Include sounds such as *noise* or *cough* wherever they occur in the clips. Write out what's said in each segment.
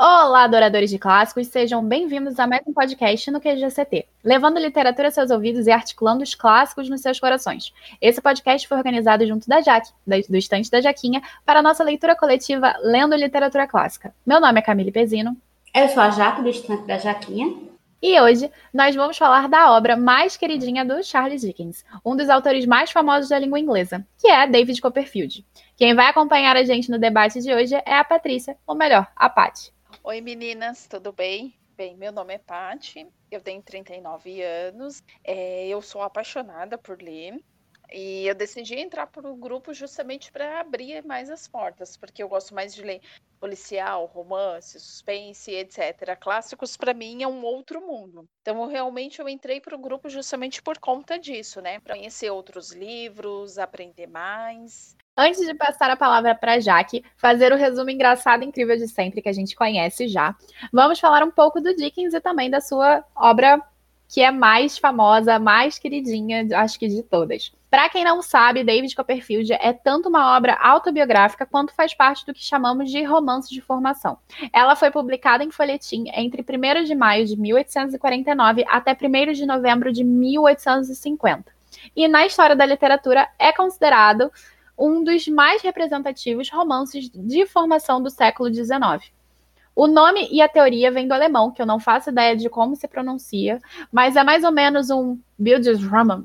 Olá, adoradores de clássicos, sejam bem-vindos a mais um podcast no QGCT, levando literatura aos seus ouvidos e articulando os clássicos nos seus corações. Esse podcast foi organizado junto da Jaque, do estante da Jaquinha, para a nossa leitura coletiva Lendo Literatura Clássica. Meu nome é Camille Pezino. Eu sou a Jaque, do estante da Jaquinha. E hoje nós vamos falar da obra mais queridinha do Charles Dickens, um dos autores mais famosos da língua inglesa, que é David Copperfield. Quem vai acompanhar a gente no debate de hoje é a Patrícia, ou melhor, a Paty. Oi meninas, tudo bem? Bem, meu nome é Pati, eu tenho 39 anos, é, eu sou apaixonada por ler e eu decidi entrar para o grupo justamente para abrir mais as portas, porque eu gosto mais de ler policial, romance, suspense, etc. Clássicos para mim é um outro mundo. Então, eu, realmente eu entrei para o grupo justamente por conta disso, né? Para conhecer outros livros, aprender mais. Antes de passar a palavra para Jaque, fazer o resumo engraçado e incrível de sempre que a gente conhece já, vamos falar um pouco do Dickens e também da sua obra que é mais famosa, mais queridinha, acho que de todas. Para quem não sabe, David Copperfield é tanto uma obra autobiográfica quanto faz parte do que chamamos de romance de formação. Ela foi publicada em folhetim entre 1 de maio de 1849 até 1 de novembro de 1850. E na história da literatura é considerado um dos mais representativos romances de formação do século XIX. O nome e a teoria vêm do alemão, que eu não faço ideia de como se pronuncia, mas é mais ou menos um Bildungsroman.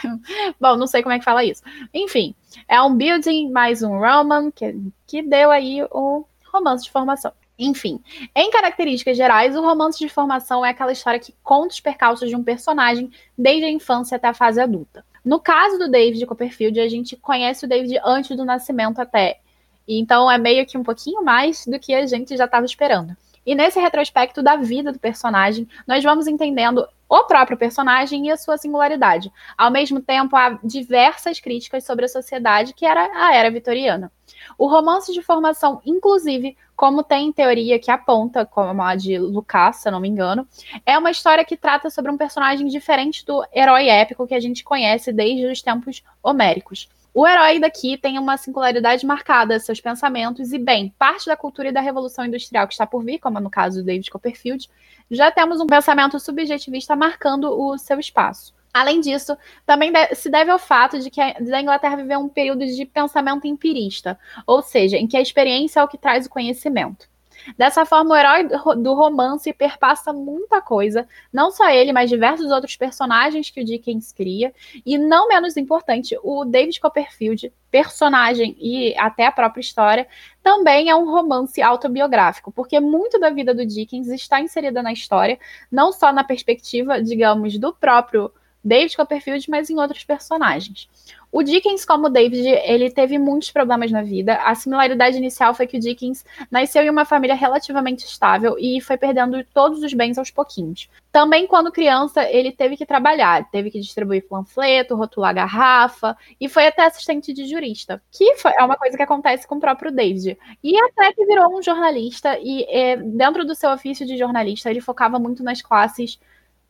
*laughs* Bom, não sei como é que fala isso. Enfim, é um building mais um roman, que, que deu aí o romance de formação. Enfim, em características gerais, o romance de formação é aquela história que conta os percalços de um personagem desde a infância até a fase adulta. No caso do David Copperfield, a gente conhece o David antes do nascimento até. Então é meio que um pouquinho mais do que a gente já estava esperando. E nesse retrospecto da vida do personagem, nós vamos entendendo o próprio personagem e a sua singularidade. Ao mesmo tempo, há diversas críticas sobre a sociedade que era a era vitoriana. O romance de formação, inclusive, como tem teoria que aponta, como a de Lucas, se não me engano, é uma história que trata sobre um personagem diferente do herói épico que a gente conhece desde os tempos homéricos. O herói daqui tem uma singularidade marcada, seus pensamentos, e, bem, parte da cultura e da revolução industrial que está por vir, como no caso do David Copperfield, já temos um pensamento subjetivista marcando o seu espaço. Além disso, também se deve ao fato de que a, Inglaterra viveu um período de pensamento empirista, ou seja, em que a experiência é o que traz o conhecimento. Dessa forma, o herói do romance perpassa muita coisa, não só ele, mas diversos outros personagens que o Dickens cria, e não menos importante, o David Copperfield, personagem e até a própria história, também é um romance autobiográfico, porque muito da vida do Dickens está inserida na história, não só na perspectiva, digamos, do próprio David Copperfield, mas em outros personagens. O Dickens, como David, ele teve muitos problemas na vida. A similaridade inicial foi que o Dickens nasceu em uma família relativamente estável e foi perdendo todos os bens aos pouquinhos. Também, quando criança, ele teve que trabalhar, teve que distribuir panfleto, rotular garrafa e foi até assistente de jurista, que foi, é uma coisa que acontece com o próprio David. E até que virou um jornalista e, é, dentro do seu ofício de jornalista, ele focava muito nas classes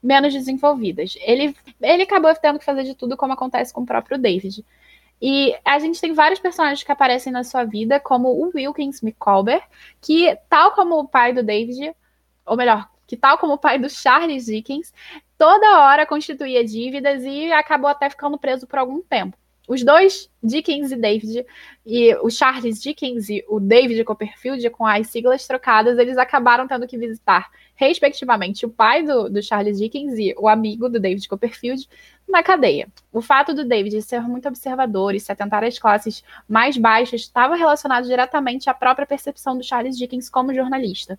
menos desenvolvidas. Ele, ele acabou tendo que fazer de tudo, como acontece com o próprio David. E a gente tem vários personagens que aparecem na sua vida, como o Wilkins McColber, que, tal como o pai do David, ou melhor, que tal como o pai do Charles Dickens, toda hora constituía dívidas e acabou até ficando preso por algum tempo. Os dois, Dickens e David, e o Charles Dickens e o David Copperfield, com as siglas trocadas, eles acabaram tendo que visitar, respectivamente, o pai do, do Charles Dickens e o amigo do David Copperfield na cadeia. O fato do David ser muito observador e se atentar às classes mais baixas estava relacionado diretamente à própria percepção do Charles Dickens como jornalista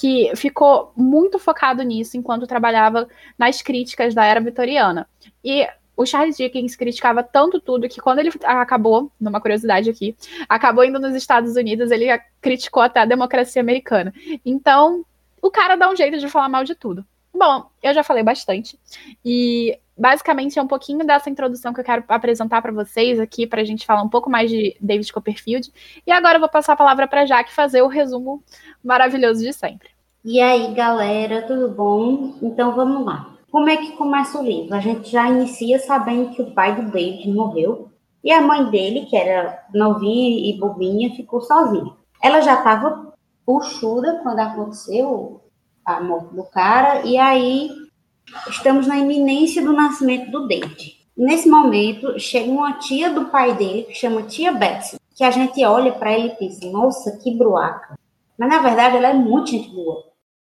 que ficou muito focado nisso enquanto trabalhava nas críticas da era vitoriana. E o Charles Dickens criticava tanto tudo que quando ele acabou, numa curiosidade aqui, acabou indo nos Estados Unidos, ele criticou até a democracia americana. Então, o cara dá um jeito de falar mal de tudo. Bom, eu já falei bastante e basicamente é um pouquinho dessa introdução que eu quero apresentar para vocês aqui para a gente falar um pouco mais de David Copperfield. E agora eu vou passar a palavra para Jaque fazer o resumo maravilhoso de sempre. E aí, galera, tudo bom? Então vamos lá. Como é que começa o livro? A gente já inicia sabendo que o pai do David morreu e a mãe dele, que era novinha e bobinha, ficou sozinha. Ela já estava puxuda quando aconteceu a morte do cara, e aí estamos na iminência do nascimento do David. Nesse momento, chega uma tia do pai dele, que chama tia Betsy, que a gente olha para ele e pensa, nossa, que bruaca. Mas, na verdade, ela é muito gente boa.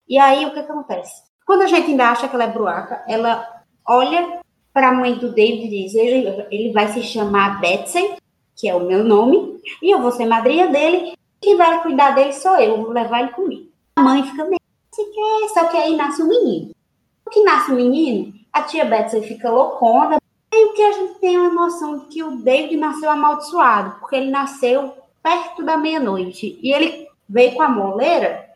E aí, o que, que acontece? Quando a gente ainda acha que ela é bruaca, ela olha para a mãe do David e diz, ele, ele vai se chamar Betsy, que é o meu nome, e eu vou ser madrinha dele, quem vai cuidar dele sou eu, vou levar ele comigo. A mãe fica meio, se quer, só que aí nasce um menino. O que nasce um menino, a tia Betsy fica loucona, o que a gente tem uma noção de que o David nasceu amaldiçoado, porque ele nasceu perto da meia-noite, e ele veio com a moleira,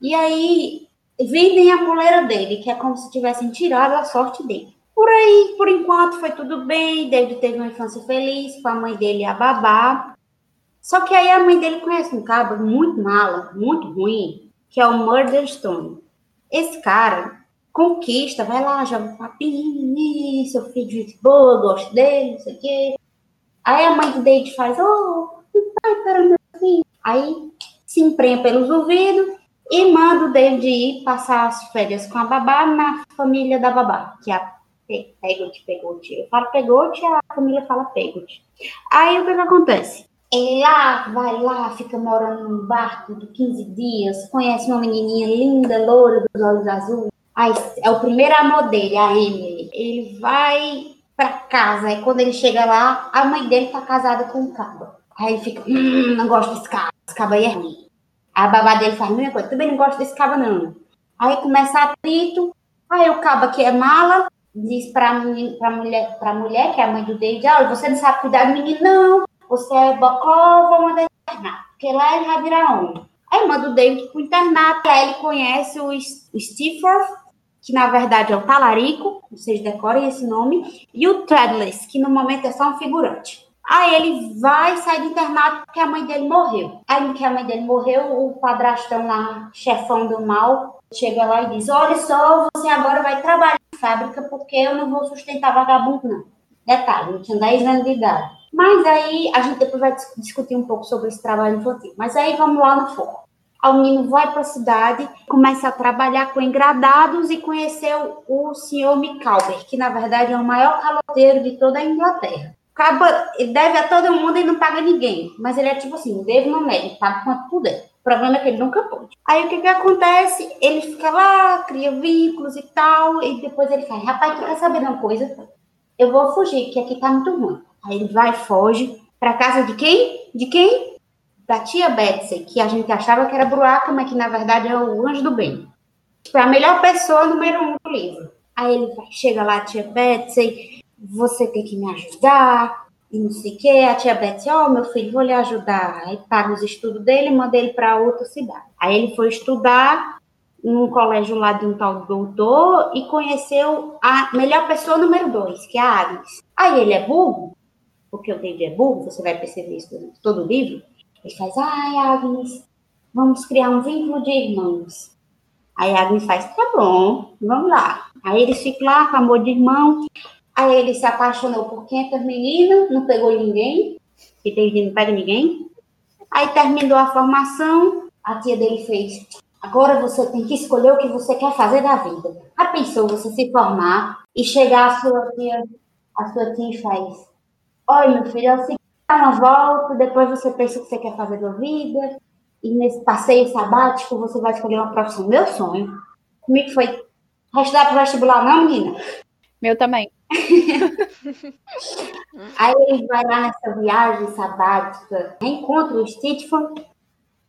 e aí vendem a moleira dele, que é como se tivessem tirado a sorte dele. Por aí, por enquanto, foi tudo bem. David teve uma infância feliz com a mãe dele a babá. Só que aí a mãe dele conhece um cara muito mala, muito ruim, que é o Murderstone. Esse cara conquista, vai lá, joga um papinho, seu filho de boa, gosto dele, não sei o quê. Aí a mãe do David faz, oh, pai para meu filho. Aí se emprenha pelos ouvidos e manda o David ir passar as férias com a babá na família da babá, que é a Pegote, Pegote. Eu falo Pegote, a família fala Pegote. Aí o que, que acontece? Ele lá, vai lá, fica morando num barco de 15 dias, conhece uma menininha linda, loura, dos olhos azuis. Aí, é o primeiro amor dele, a Emily. Ele vai pra casa, e quando ele chega lá, a mãe dele tá casada com um cabo. Aí ele fica, hum, não gosto desse cabo, esse cabo aí é ruim. A babá dele faz a mesma coisa, também não gosto desse cabo não. Aí começa atrito, aí o cabo que é mala, diz para a mulher, pra mulher, que é a mãe do David, olha, você não sabe cuidar do menino, não. Você é bocó, vou mandar internato. Porque lá ele vai virar homem. Aí manda o David pro internato, aí ele conhece o, Stifford, que na verdade é o Talarico, vocês decorem esse nome, e o Threadless, que no momento é só um figurante. Aí ele vai sair do internato porque a mãe dele morreu. Aí que a mãe dele morreu, o padrastão lá, chefão do mal, chega lá e diz: Olha só, você agora vai trabalhar na fábrica porque eu não vou sustentar vagabundo, não. Detalhe, não tinha 10 anos de idade. Mas aí a gente depois vai discutir um pouco sobre esse trabalho infantil. Mas aí vamos lá no foco. O menino vai para a cidade, começa a trabalhar com engradados e conheceu o senhor Micawber, que na verdade é o maior caloteiro de toda a Inglaterra. Acaba, ele deve a todo mundo e não paga ninguém. Mas ele é tipo assim, deve não é, ele paga quanto puder. O problema é que ele nunca pode. Aí o que que acontece? Ele fica lá, cria vínculos e tal, e depois ele fala, rapaz, tu quer saber de uma coisa? Eu vou fugir, que aqui tá muito ruim. Aí ele vai, foge, pra casa de quem? De quem? Da tia Betsy, que a gente achava que era bruaca, mas que na verdade é o anjo do bem. Foi a melhor pessoa número um do livro. Aí ele chega lá, tia Betsy, você tem que me ajudar, e não sei o quê. A tia Betsy, ó, oh, meu filho, vou lhe ajudar. Aí paga os estudos dele e manda ele para outra cidade. Aí ele foi estudar num colégio lá de um tal doutor e conheceu a melhor pessoa número dois, que é a Agnes. Aí ele é burro, porque o David é burro, você vai perceber isso em todo o livro. Ele faz, ai, Agnes, vamos criar um vínculo de irmãos. Aí a Agnes faz, tá bom, vamos lá. Aí eles ficam lá com amor de irmão. Aí ele se apaixonou por 500 meninas, não pegou ninguém, que tem não pega ninguém. Aí terminou a formação, a tia dele fez, agora você tem que escolher o que você quer fazer da vida. Já pensou você se formar e chegar a sua tia, a sua tia e faz, olha meu filho, é o seguinte, dá uma volta, depois você pensa o que você quer fazer da vida, e nesse passeio sabático você vai escolher uma profissão. Meu sonho. Comigo foi, vai estudar para vestibular não, menina? Meu também. *laughs* Aí ele vai lá nessa viagem sabática, encontra o Stitchford,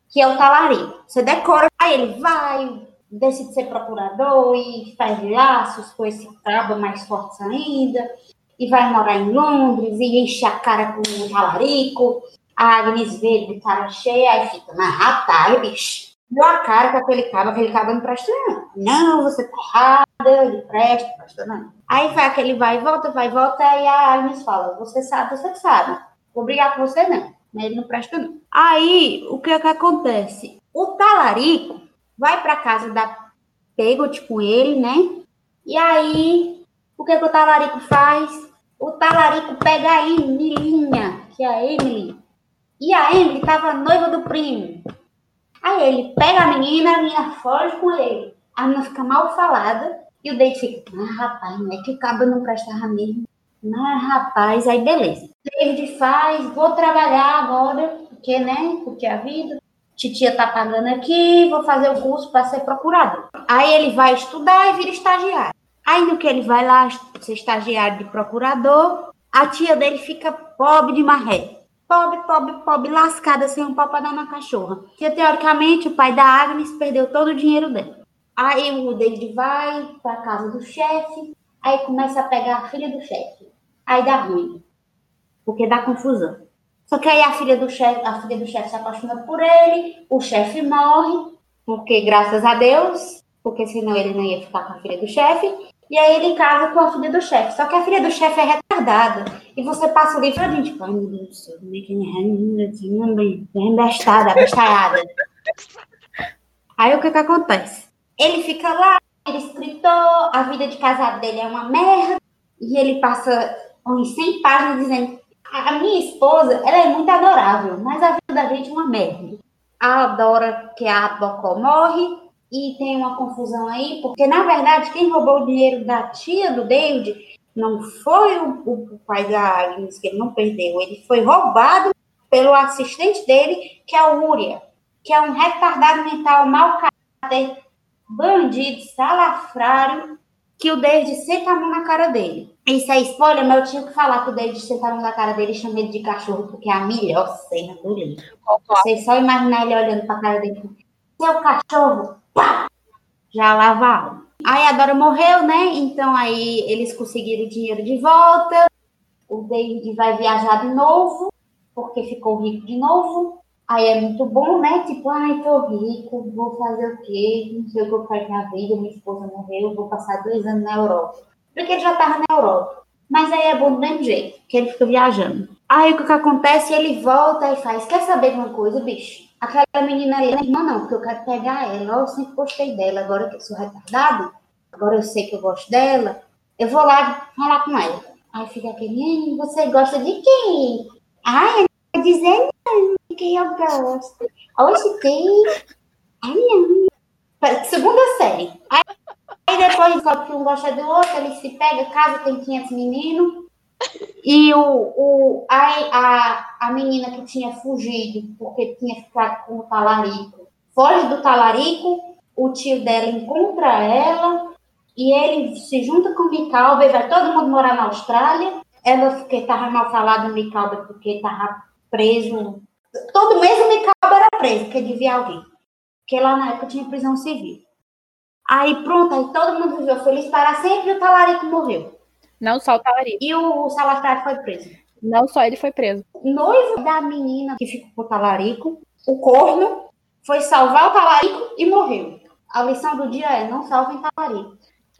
que é o talarico. Você decora, aí ele vai, decide ser procurador e faz laços com esse cabo mais forte ainda, e vai morar em Londres e enche a cara com o talarico. A Agnes vê ele de cara cheia, aí fica, mas rapaz, bicho, deu a cara com aquele cabo, aquele cabo não presta não. Não, você tá errada, ele presta, não. Aí vai aquele vai e volta, vai e volta, e a Agnes fala, você sabe, você sabe. Vou brigar com você não, ele não presta não. Aí, o que é que acontece? O talarico vai pra casa da Pegot com ele, né? E aí, o que, é que o talarico faz? O talarico pega a Emilinha, que é a Emily. E a Emily tava noiva do primo. Aí ele pega a menina, a menina foge com ele. A menina fica mal falada e o David fica, ah, rapaz, não é que o cabo não prestava mesmo. Não, rapaz, aí beleza. David faz, vou trabalhar agora, porque, né, porque a vida, titia tá pagando aqui, vou fazer o curso para ser procurador. Aí ele vai estudar e vira estagiário. Aí no que ele vai lá ser estagiário de procurador, a tia dele fica pobre de marré. Pobre, pobre, pobre, lascada, sem um pau pra dar na cachorra. Porque, teoricamente, o pai da Agnes perdeu todo o dinheiro dela. Aí o David vai pra casa do chefe, aí começa a pegar a filha do chefe. Aí dá ruim, porque dá confusão. Só que aí a filha do chefe, a filha do chefe se apaixona por ele, o chefe morre, porque graças a Deus, porque senão ele não ia ficar com a filha do chefe. E aí ele casa com a filha do chefe. Só que a filha do chefe é retardada. E você passa o livro e tipo, ai meu Deus do céu, como é que é embestada, abestalhada. *laughs* Aí o que que acontece? Ele fica lá, ele é escritor, a vida de casado dele é uma merda. E ele passa uns 100 páginas dizendo a minha esposa, ela é muito adorável, mas a vida da gente é uma merda. Adora que a Bocó morre, e tem uma confusão aí, porque na verdade quem roubou o dinheiro da tia do David não foi o, o pai da Agnes, que ele não perdeu, ele foi roubado pelo assistente dele, que é o Uria, que é um retardado mental, mau caráter, bandido, salafrário, que o David senta a mão na cara dele. Isso é spoiler, mas eu tinha que falar que o David senta a mão na cara dele e chama ele de cachorro, porque é a melhor cena do livro. Vocês só imaginar ele olhando pra cara dele. Seu cachorro, pá, já lava a alma. Aí a Dora morreu, né? Então aí eles conseguiram o dinheiro de volta. O David vai viajar de novo, porque ficou rico de novo. Aí é muito bom, né? Tipo, ai, tô rico, vou fazer o quê? Não sei o que eu faço na vida, minha esposa morreu, vou passar dois anos na Europa. Porque ele já tava na Europa. Mas aí é bom do mesmo jeito, que ele fica viajando. Aí o que, que acontece? Ele volta e faz, quer saber de uma coisa, bicho? Aquela menina ali, não é irmã não, porque eu quero pegar ela. Eu sempre gostei dela, agora que eu sou retardado, agora eu sei que eu gosto dela, eu vou lá falar com ela. Aí fica aquele, você gosta de quem? Ai, eu dizendo quem eu gosto. Hoje tem. Ai. Segunda série. Aí, aí depois descobre que um gosta do outro, ele se pega, casa, tem 500 meninos. E o, o, a, a, a menina que tinha fugido porque tinha ficado com o talarico foge do talarico, o tio dela encontra ela e ele se junta com o Micalba e vai todo mundo morar na Austrália. Ela porque estava mal falado Micalba porque estava preso. Todo mês o Micalba era preso, porque devia alguém. Porque lá na época tinha prisão civil. Aí pronto, aí todo mundo viveu feliz para sempre e o talarico morreu. Não só o talarico. E o Salafrário foi preso. Não só ele foi preso. Noivo da menina que ficou com o talarico, o corno, foi salvar o talarico e morreu. A lição do dia é: não salvem talarico.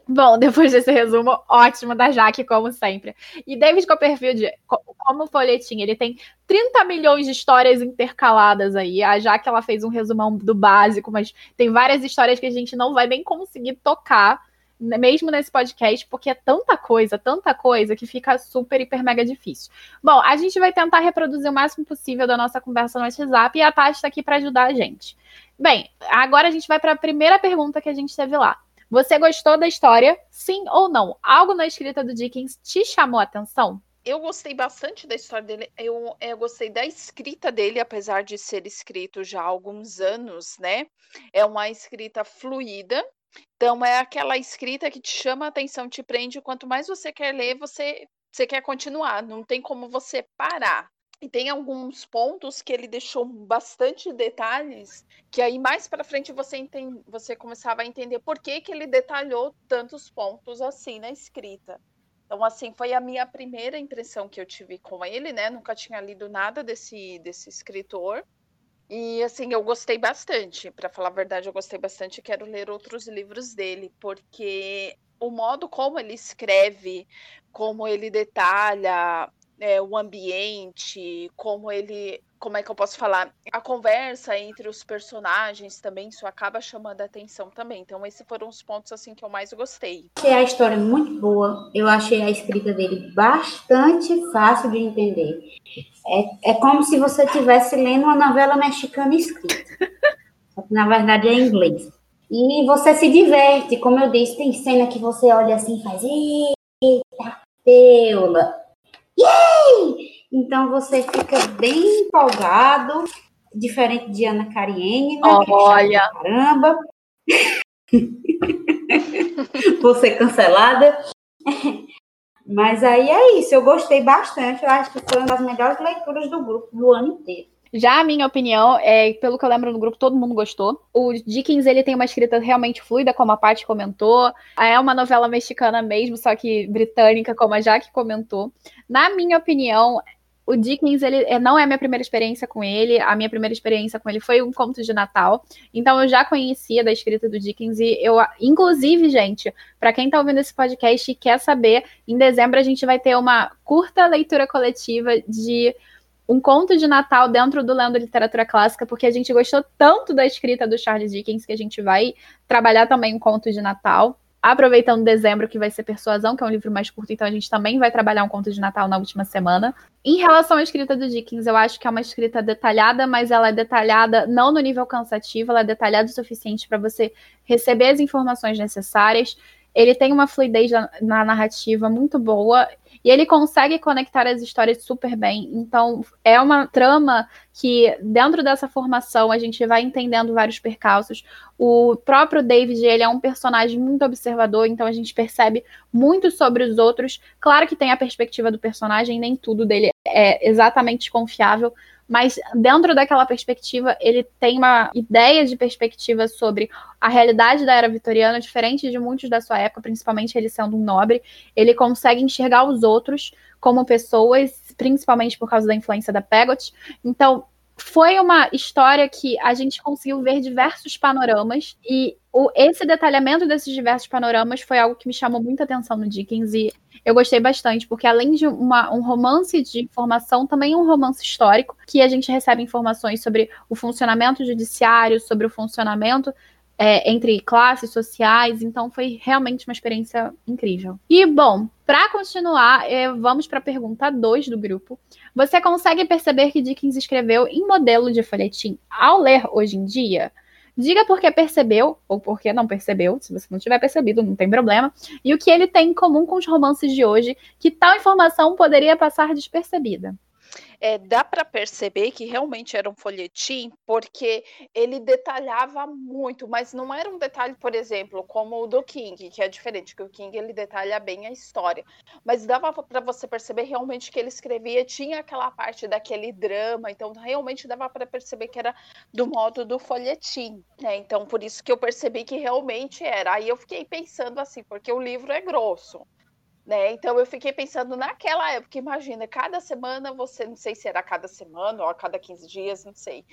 Bom, *laughs* depois desse resumo ótimo da Jaque, como sempre. E David Copperfield, como folhetim, ele tem 30 milhões de histórias intercaladas aí. A Jaque, ela fez um resumão do básico, mas tem várias histórias que a gente não vai nem conseguir tocar mesmo nesse podcast, porque é tanta coisa, tanta coisa, que fica super, hiper, mega difícil. Bom, a gente vai tentar reproduzir o máximo possível da nossa conversa no WhatsApp e a Tati está aqui para ajudar a gente. Bem, agora a gente vai para a primeira pergunta que a gente teve lá. Você gostou da história? Sim ou não? Algo na escrita do Dickens te chamou a atenção? Eu gostei bastante da história dele. Eu, eu gostei da escrita dele, apesar de ser escrito já há alguns anos, né? É uma escrita fluida, então é aquela escrita que te chama a atenção, te prende, quanto mais você quer ler, você você quer continuar, não tem como você parar. E tem alguns pontos que ele deixou bastante detalhes, que aí mais para frente você entende, você começava a entender por que, que ele detalhou tantos pontos assim na escrita. Então, assim, foi a minha primeira impressão que eu tive com ele, né? Nunca tinha lido nada desse, desse escritor. E assim, eu gostei bastante, para falar a verdade, eu gostei bastante, quero ler outros livros dele, porque o modo como ele escreve, como ele detalha é, o ambiente, como ele, como é que eu posso falar, a conversa entre os personagens também, isso acaba chamando a atenção também. Então, esses foram os pontos assim que eu mais gostei. Achei a história muito boa, eu achei a escrita dele bastante fácil de entender. É, é como se você estivesse lendo uma novela mexicana escrita. *laughs* Na verdade é em inglês. E você se diverte, como eu disse, tem cena que você olha assim e faz, eita, teula, yay! Então você fica bem empolgado, diferente de Ana Karenina, né, é olha. *laughs* É caramba. você cancelada. Mas aí é isso, eu gostei bastante, eu acho que foi uma das melhores leituras do grupo do ano inteiro. Já a minha opinião, é, pelo que eu lembro no grupo, todo mundo gostou. O Dickens, ele tem uma escrita realmente fluida, como a Paty comentou. É uma novela mexicana mesmo, só que britânica, como a Jaque comentou. Na minha opinião, o Dickens, ele é, não é a minha primeira experiência com ele. A minha primeira experiência com ele foi um conto de Natal. Então eu já conhecia da escrita do Dickens e eu, inclusive, gente, para quem está ouvindo esse podcast e quer saber, em dezembro a gente vai ter uma curta leitura coletiva de um conto de Natal dentro do Lendo Literatura Clássica, porque a gente gostou tanto da escrita do Charles Dickens que a gente vai trabalhar também um conto de Natal. Aproveitando dezembro, que vai ser Persuasão, que é um livro mais curto, então a gente também vai trabalhar um conto de Natal na última semana. Em relação à escrita do Dickens, eu acho que é uma escrita detalhada, mas ela é detalhada não no nível cansativo, ela é detalhada o suficiente para você receber as informações necessárias. Ele tem uma fluidez na, na narrativa muito boa e ele consegue conectar as histórias super bem. Então, é uma trama que, dentro dessa formação, a gente vai entendendo vários percalços. O próprio David, ele é um personagem muito observador, então a gente percebe muito sobre os outros. Claro que tem a perspectiva do personagem, nem tudo dele é exatamente confiável, mas dentro daquela perspectiva, ele tem uma ideia de perspectiva sobre a realidade da era vitoriana, diferente de muitos da sua época, principalmente ele sendo um nobre. Ele consegue enxergar os outros como pessoas, principalmente por causa da influência da Pegot. Então, foi uma história que a gente conseguiu ver diversos panoramas e o, esse detalhamento desses diversos panoramas foi algo que me chamou muita atenção no Dickens e eu gostei bastante, porque além de uma, um romance de informação, também é um romance histórico, que a gente recebe informações sobre o funcionamento judiciário, sobre o funcionamento é, entre classes sociais, então foi realmente uma experiência incrível. E, bom, para continuar, é, vamos para a pergunta 2 do grupo. Você consegue perceber que Dickens escreveu em modelo de folhetim ao ler hoje em dia? Diga por que percebeu, ou por que não percebeu, se você não tiver percebido, não tem problema, e o que ele tem em comum com os romances de hoje, que tal informação poderia passar despercebida é, dá para perceber que realmente era um folhetim, porque ele detalhava muito, mas não era um detalhe, por exemplo, como o do King, que é diferente, que o King ele detalha bem a história, mas dava para você perceber realmente que ele escrevia, tinha aquela parte daquele drama, então realmente dava para perceber que era do modo do folhetim, né? Então por isso que eu percebi que realmente era. Aí eu fiquei pensando assim, porque o livro é grosso. Né? Então eu fiquei pensando naquela época, imagina, cada semana você, não sei se era cada semana ou a cada 15 dias, não sei.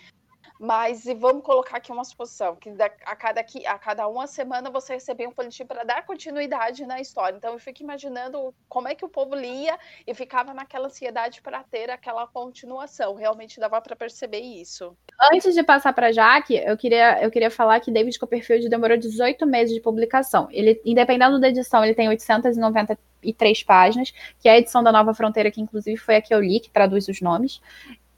Mas vamos colocar aqui uma suposição, que a cada, a cada uma semana você recebia um folhetim para dar continuidade na história. Então eu fico imaginando como é que o povo lia e ficava naquela ansiedade para ter aquela continuação. Realmente dava para perceber isso. Antes de passar para Jaque, eu queria, eu queria falar que David Copperfield demorou 18 meses de publicação. Ele, independendo da edição, ele tem 893 páginas, que é a edição da Nova Fronteira, que inclusive foi a que eu li, que traduz os nomes.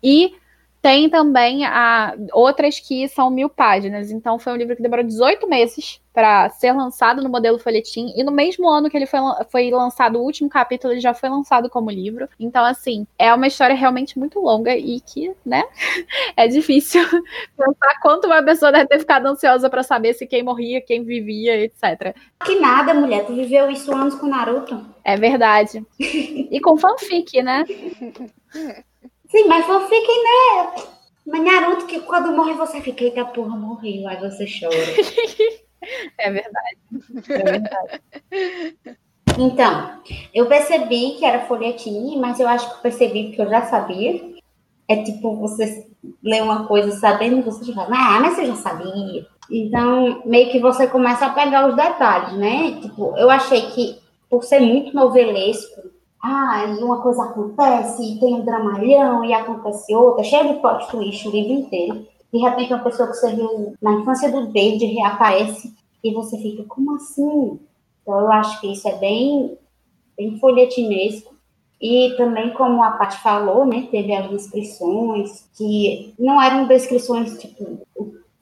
E tem também a, outras que são mil páginas. Então, foi um livro que demorou 18 meses para ser lançado no modelo folhetim. E no mesmo ano que ele foi, foi lançado, o último capítulo, ele já foi lançado como livro. Então, assim, é uma história realmente muito longa e que, né, *laughs* é difícil *laughs* pensar quanto uma pessoa deve ter ficado ansiosa para saber se quem morria, quem vivia, etc. Que nada, mulher. Tu viveu isso anos com Naruto. É verdade. *laughs* E com fanfic, né? Sim, mas fiquem, né? Mas Naruto, que quando morre você fica, eita porra, morreu. Aí você chora. *laughs* é verdade. É verdade. Então, eu percebi que era folhetim, mas eu acho que percebi que eu já sabia. É tipo, você lê uma coisa sabendo, você já fala, ah, mas você já sabia. Então, meio que você começa a pegar os detalhes, né? Tipo, eu achei que, por ser muito novelesco, ah, e uma coisa acontece, e tem um dramalhão, e acontece outra, cheio de plot twist o livro inteiro. De repente, uma pessoa que você viu na infância do David reaparece e você fica, como assim? Então, eu acho que isso é bem, bem folhetinesco. E também, como a Paty falou, né, teve as descrições que não eram descrições, tipo,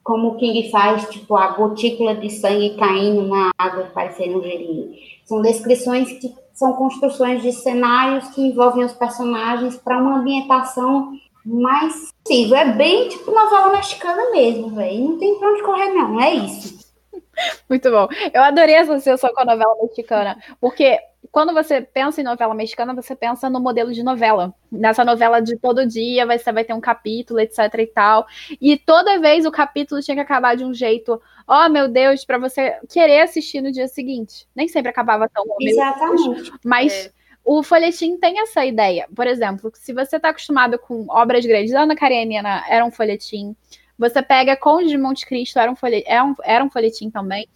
como o King faz, tipo, a gotícula de sangue caindo na água parecendo um gelinho. São descrições que são construções de cenários que envolvem os personagens para uma ambientação mais possível. É bem tipo novela mexicana mesmo, velho. Não tem pra onde correr, não. É isso. *laughs* Muito bom. Eu adorei essa associação com a novela mexicana, porque quando você pensa em novela mexicana, você pensa no modelo de novela. Nessa novela de todo dia, você vai ter um capítulo, etc e tal. E toda vez o capítulo tinha que acabar de um jeito, oh meu Deus, para você querer assistir no dia seguinte. Nem sempre acabava tão bom. Exatamente. Mas é. o folhetim tem essa ideia. Por exemplo, se você está acostumado com obras grandes, Ana Karenina era um folhetim. Você pega Conde de Monte Cristo, era um, folhet... era, um... era um folhetim também.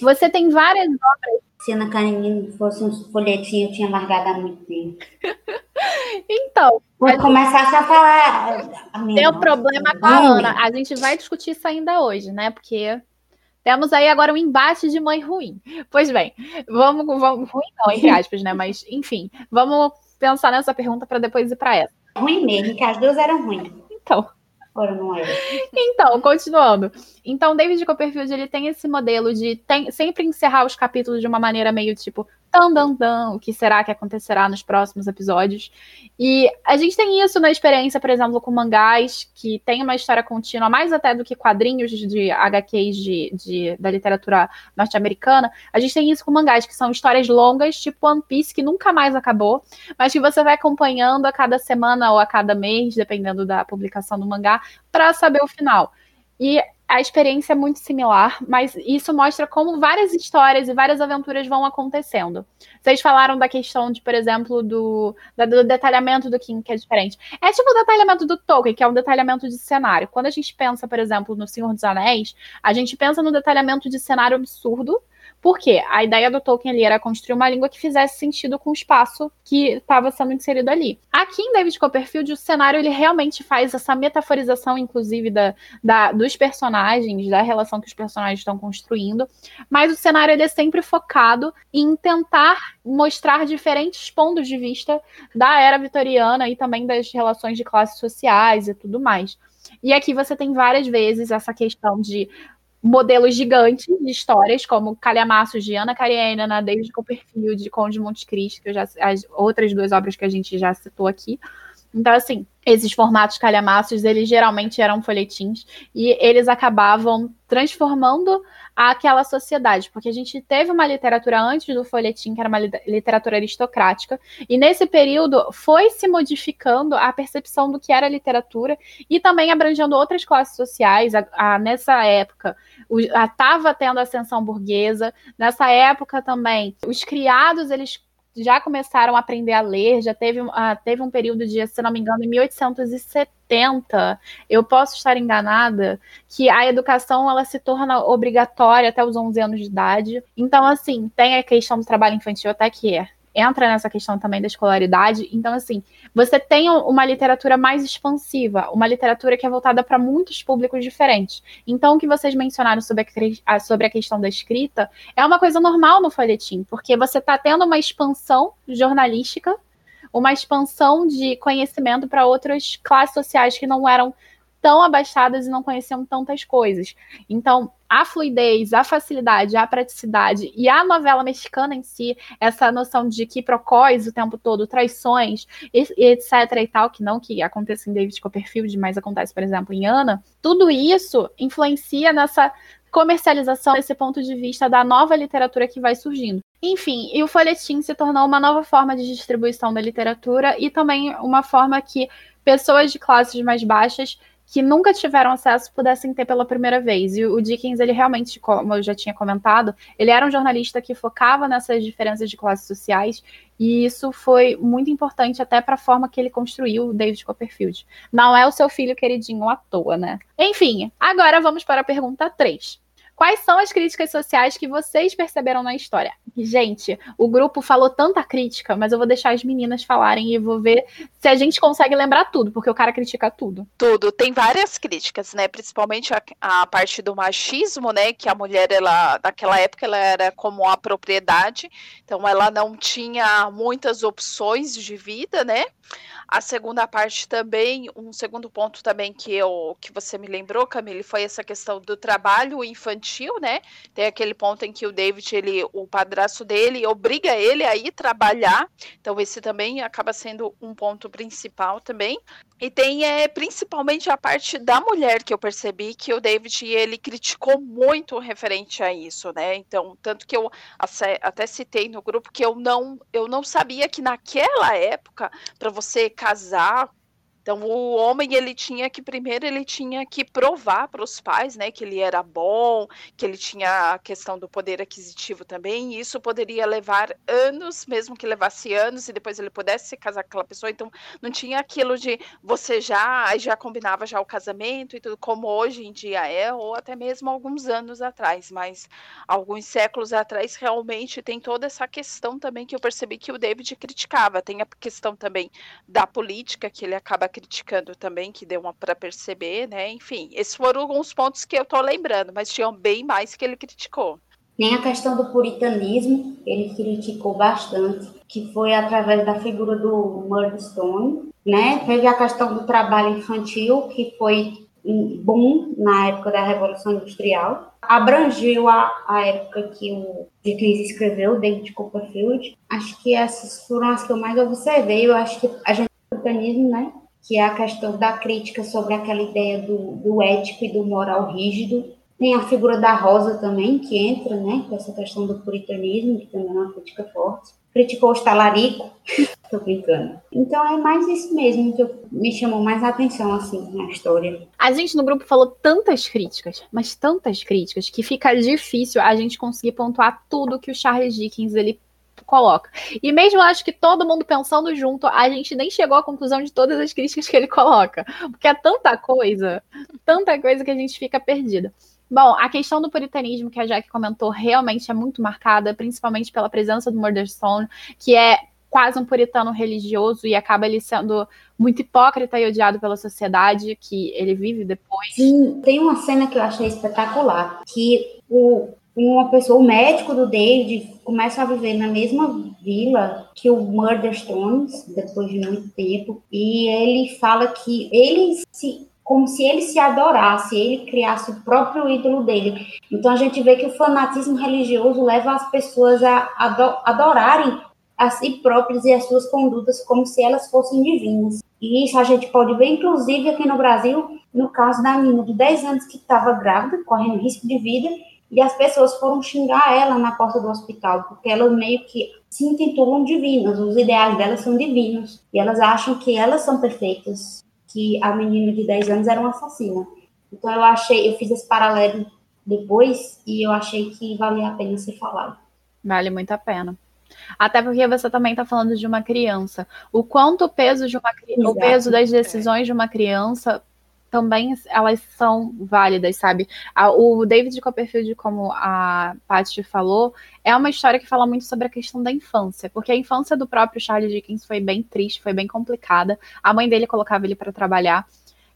Você tem várias obras. Se Ana Karenina fosse um folhetim, eu tinha largado há muito tempo. *laughs* então. Vou começar a falar. Tem um problema com a Ana. A gente vai discutir isso ainda hoje, né? Porque temos aí agora um embate de mãe ruim. Pois bem, vamos, vamos ruim não, entre *laughs* aspas, né? Mas, enfim, vamos pensar nessa pergunta para depois ir para essa. Ruim mesmo, que as duas eram ruins. Então. Agora não é. Então, continuando. Então, David Copperfield, ele tem esse modelo de tem, sempre encerrar os capítulos de uma maneira meio tipo, dan, dan, dan, o que será que acontecerá nos próximos episódios. E a gente tem isso na experiência, por exemplo, com mangás, que tem uma história contínua, mais até do que quadrinhos de HQs de, de da literatura norte-americana. A gente tem isso com mangás, que são histórias longas, tipo One Piece, que nunca mais acabou, mas que você vai acompanhando a cada semana ou a cada mês, dependendo da publicação do mangá, para saber o final. E a experiência é muito similar, mas isso mostra como várias histórias e várias aventuras vão acontecendo. Vocês falaram da questão de, por exemplo, do, do detalhamento do King, que é diferente. É tipo o detalhamento do Tolkien, que é um detalhamento de cenário. Quando a gente pensa, por exemplo, no Senhor dos Anéis, a gente pensa no detalhamento de cenário absurdo, por quê? A ideia do Tolkien ali era construir uma língua que fizesse sentido com o espaço que estava sendo inserido ali. Aqui em David Copperfield, o cenário ele realmente faz essa metaforização, inclusive, da, da, dos personagens, da relação que os personagens estão construindo, mas o cenário ele é sempre focado em tentar mostrar diferentes pontos de vista da era vitoriana e também das relações de classes sociais e tudo mais. E aqui você tem várias vezes essa questão de modelos gigantes de histórias, como Calhamaços de Ana Karenina, David Copperfield, Conde de Monte Cristo, que já, as outras duas obras que a gente já citou aqui. Então, assim, esses formatos calhamaços, eles geralmente eram folhetins e eles acabavam transformando aquela sociedade, porque a gente teve uma literatura antes do folhetim, que era uma literatura aristocrática, e nesse período foi se modificando a percepção do que era literatura e também abrangendo outras classes sociais. A, a, nessa época, estava tendo ascensão burguesa, nessa época também, os criados, eles já começaram a aprender a ler, já teve, uh, teve um período de, se não me engano, em 1870, eu posso estar enganada, que a educação ela se torna obrigatória até os 11 anos de idade. Então, assim, tem a questão do trabalho infantil até que é entra nessa questão também da escolaridade. Então, assim, você tem uma literatura mais expansiva, uma literatura que é voltada para muitos públicos diferentes. Então, o que vocês mencionaram sobre a, sobre a questão da escrita é uma coisa normal no folhetim, porque você está tendo uma expansão jornalística, uma expansão de conhecimento para outras classes sociais que não eram tão abastadas e não conheciam tantas coisas. Então, a fluidez, a facilidade, a praticidade e a novela mexicana em si, essa noção de que procóis o tempo todo, traições, etc e tal, que não que aconteça em David Copperfield, mas acontece, por exemplo, em Ana, tudo isso influencia nessa comercialização desse ponto de vista da nova literatura que vai surgindo. Enfim, e o folhetim se tornou uma nova forma de distribuição da literatura e também uma forma que pessoas de classes mais baixas que nunca tiveram acesso pudessem ter pela primeira vez. E o Dickens, ele realmente, como eu já tinha comentado, ele era um jornalista que focava nessas diferenças de classes sociais, e isso foi muito importante até para a forma que ele construiu o David Copperfield. Não é o seu filho queridinho à toa, né? Enfim, agora vamos para a pergunta 3. Quais são as críticas sociais que vocês perceberam na história? Gente, o grupo falou tanta crítica, mas eu vou deixar as meninas falarem e vou ver se a gente consegue lembrar tudo, porque o cara critica tudo. Tudo. Tem várias críticas, né? Principalmente a, a parte do machismo, né? Que a mulher, ela, naquela época, ela era como a propriedade, então ela não tinha muitas opções de vida, né? A segunda parte também, um segundo ponto também que eu que você me lembrou, Camille, foi essa questão do trabalho infantil, né? Tem aquele ponto em que o David, ele, o padrasto dele, obriga ele a ir trabalhar. Então esse também acaba sendo um ponto principal também. E tem é, principalmente a parte da mulher que eu percebi que o David ele criticou muito referente a isso, né? Então, tanto que eu até citei no grupo que eu não eu não sabia que naquela época para você casar então o homem ele tinha que primeiro ele tinha que provar para os pais, né, que ele era bom, que ele tinha a questão do poder aquisitivo também. E isso poderia levar anos, mesmo que levasse anos e depois ele pudesse se casar com aquela pessoa. Então não tinha aquilo de você já já combinava já o casamento e tudo como hoje em dia é, ou até mesmo alguns anos atrás, mas alguns séculos atrás realmente tem toda essa questão também que eu percebi que o David criticava. Tem a questão também da política que ele acaba criticando também, que deu uma para perceber, né? Enfim, esses foram alguns pontos que eu tô lembrando, mas tinham bem mais que ele criticou. Nem a questão do puritanismo, ele criticou bastante, que foi através da figura do Murdstone, né? Teve a questão do trabalho infantil, que foi boom na época da Revolução Industrial. Abrangeu a, a época que o Dickens escreveu, David Copperfield. Acho que essas foram as que eu mais observei. Eu acho que a gente puritanismo, né? Que é a questão da crítica sobre aquela ideia do, do ético e do moral rígido. Tem a figura da Rosa também, que entra, né, com essa questão do puritanismo, que também é uma crítica forte. Criticou o talarico, *laughs* tô brincando. Então é mais isso mesmo que me chamou mais a atenção, assim, na história. A gente no grupo falou tantas críticas, mas tantas críticas, que fica difícil a gente conseguir pontuar tudo que o Charles Dickens ele coloca. E mesmo acho que todo mundo pensando junto, a gente nem chegou à conclusão de todas as críticas que ele coloca. Porque é tanta coisa, tanta coisa que a gente fica perdida. Bom, a questão do puritanismo que a Jack comentou realmente é muito marcada, principalmente pela presença do Murderstone, que é quase um puritano religioso e acaba ele sendo muito hipócrita e odiado pela sociedade que ele vive depois. Sim, tem uma cena que eu achei espetacular, que o uma pessoa, o médico do David, começa a viver na mesma vila que o Murderstones, depois de muito tempo, e ele fala que ele se como se ele se adorasse, ele criasse o próprio ídolo dele. Então a gente vê que o fanatismo religioso leva as pessoas a adorarem a si próprias e as suas condutas como se elas fossem divinas. E isso a gente pode ver, inclusive, aqui no Brasil, no caso da menina de 10 anos que estava grávida, correndo risco de vida, e as pessoas foram xingar ela na porta do hospital, porque elas meio que se intitulam divinas, os ideais delas são divinos, e elas acham que elas são perfeitas, que a menina de 10 anos era uma assassina. Então eu achei, eu fiz esse paralelo depois e eu achei que valia a pena ser falado. Vale muito a pena. Até porque você também está falando de uma criança. O quanto o peso de uma o peso das decisões de uma criança também elas são válidas, sabe? O David Copperfield, como a Paty falou, é uma história que fala muito sobre a questão da infância, porque a infância do próprio Charles Dickens foi bem triste, foi bem complicada. A mãe dele colocava ele para trabalhar.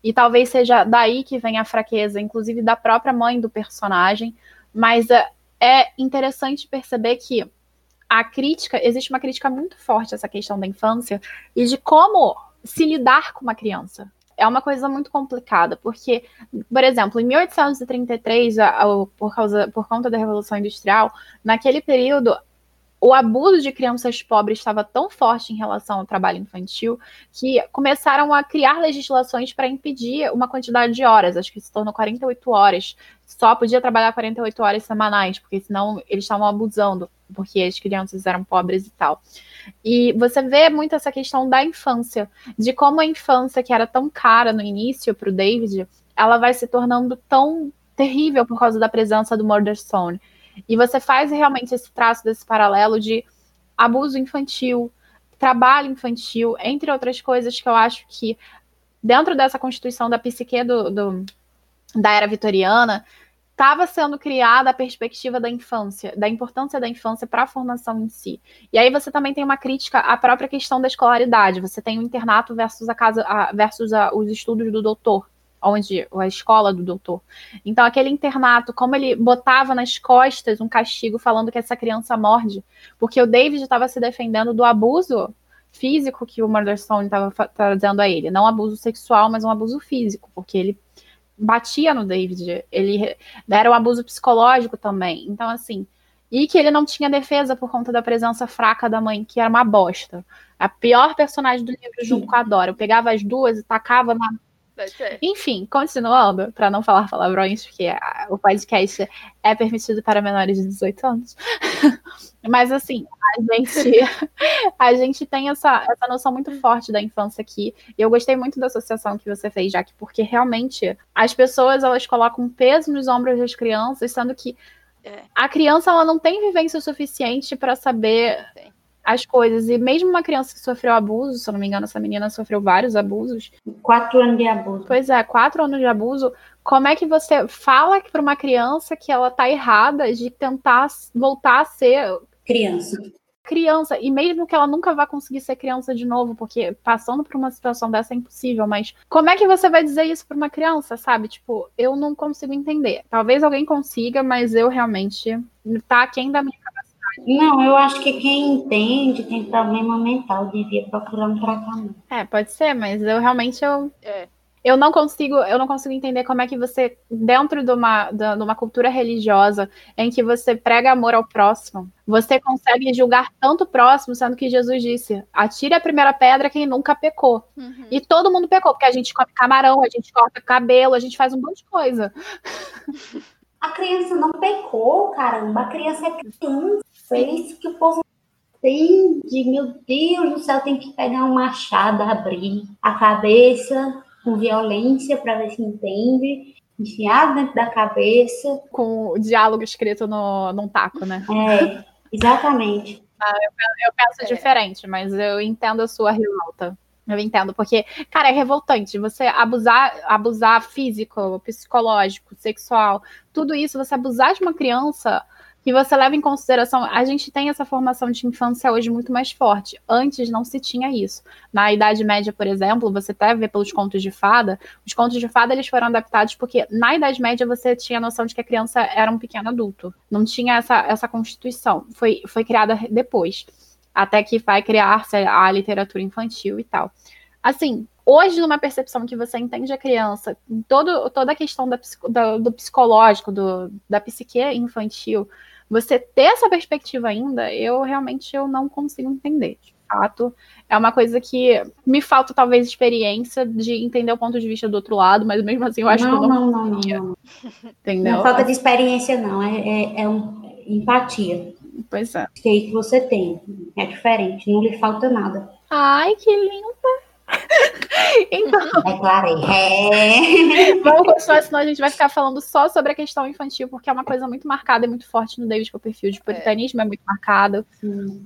E talvez seja daí que vem a fraqueza, inclusive da própria mãe do personagem. Mas é, é interessante perceber que a crítica, existe uma crítica muito forte a essa questão da infância e de como se lidar com uma criança é uma coisa muito complicada, porque, por exemplo, em 1833, por, causa, por conta da Revolução Industrial, naquele período, o abuso de crianças pobres estava tão forte em relação ao trabalho infantil que começaram a criar legislações para impedir uma quantidade de horas, acho que se tornou 48 horas. Só podia trabalhar 48 horas semanais, porque senão eles estavam abusando, porque as crianças eram pobres e tal. E você vê muito essa questão da infância, de como a infância, que era tão cara no início para o David, ela vai se tornando tão terrível por causa da presença do Murderstone. E você faz realmente esse traço desse paralelo de abuso infantil, trabalho infantil, entre outras coisas que eu acho que dentro dessa constituição da psique do, do da era vitoriana, estava sendo criada a perspectiva da infância, da importância da infância para a formação em si. E aí você também tem uma crítica à própria questão da escolaridade. Você tem o internato versus a casa a, versus a, os estudos do doutor, onde a escola do doutor. Então aquele internato, como ele botava nas costas um castigo falando que essa criança morde, porque o David estava se defendendo do abuso físico que o Murderstone estava trazendo a ele, não abuso sexual, mas um abuso físico, porque ele batia no David, ele era um abuso psicológico também. Então, assim, e que ele não tinha defesa por conta da presença fraca da mãe, que era uma bosta. A pior personagem do livro junto com a Dora. Eu pegava as duas e tacava na enfim, continuando, para não falar palavrões, porque o podcast é permitido para menores de 18 anos. *laughs* Mas assim, a gente, *laughs* a gente tem essa, essa noção muito forte da infância aqui. E eu gostei muito da associação que você fez, Jaque, porque realmente as pessoas elas colocam peso nos ombros das crianças, sendo que é. a criança ela não tem vivência suficiente para saber Sim as coisas. E mesmo uma criança que sofreu abuso, se eu não me engano, essa menina sofreu vários abusos. Quatro anos de abuso. Pois é, quatro anos de abuso. Como é que você fala para uma criança que ela tá errada de tentar voltar a ser criança? criança, e mesmo que ela nunca vá conseguir ser criança de novo, porque passando por uma situação dessa é impossível, mas como é que você vai dizer isso para uma criança, sabe? Tipo, eu não consigo entender. Talvez alguém consiga, mas eu realmente tá aquém da minha não, eu acho que quem entende tem problema mental devia procurar um tratamento. É, pode ser, mas eu realmente eu, é. eu não consigo, eu não consigo entender como é que você dentro de uma, de uma cultura religiosa em que você prega amor ao próximo, você consegue julgar tanto o próximo, sendo que Jesus disse: atire a primeira pedra quem nunca pecou. Uhum. E todo mundo pecou, porque a gente come camarão, a gente corta cabelo, a gente faz um monte de coisa. *laughs* A criança não pecou, caramba. A criança é criança. *laughs* É isso que o povo entende. Meu Deus do céu, tem que pegar um machado, abrir a cabeça com violência para ver se entende. Enfiar dentro da cabeça. Com o diálogo escrito no, num taco, né? É, exatamente. *laughs* Ah, eu, eu penso é. diferente, mas eu entendo a sua revolta. Eu entendo, porque, cara, é revoltante você abusar, abusar físico, psicológico, sexual, tudo isso, você abusar de uma criança que você leva em consideração. A gente tem essa formação de infância hoje muito mais forte. Antes não se tinha isso. Na Idade Média, por exemplo, você até vê pelos contos de fada, os contos de fada eles foram adaptados porque na Idade Média você tinha a noção de que a criança era um pequeno adulto. Não tinha essa, essa constituição. Foi, foi criada depois até que vai criar-se a literatura infantil e tal. Assim, hoje, numa percepção que você entende a criança, todo, toda a questão da, do, do psicológico, do, da psique infantil, você ter essa perspectiva ainda, eu realmente eu não consigo entender. De fato, é uma coisa que me falta talvez experiência de entender o ponto de vista do outro lado, mas mesmo assim eu acho não, que eu não, não, não, não, Entendeu? Não é falta de experiência, não, é, é, é um, empatia. Pois é. Que aí que você tem. É diferente, não lhe falta nada. Ai, que linda! Então. É claro, é. *laughs* Vamos continuar, senão a gente vai ficar falando só sobre a questão infantil, porque é uma coisa muito marcada e muito forte no David Copperfield. O puritanismo é, é muito marcado.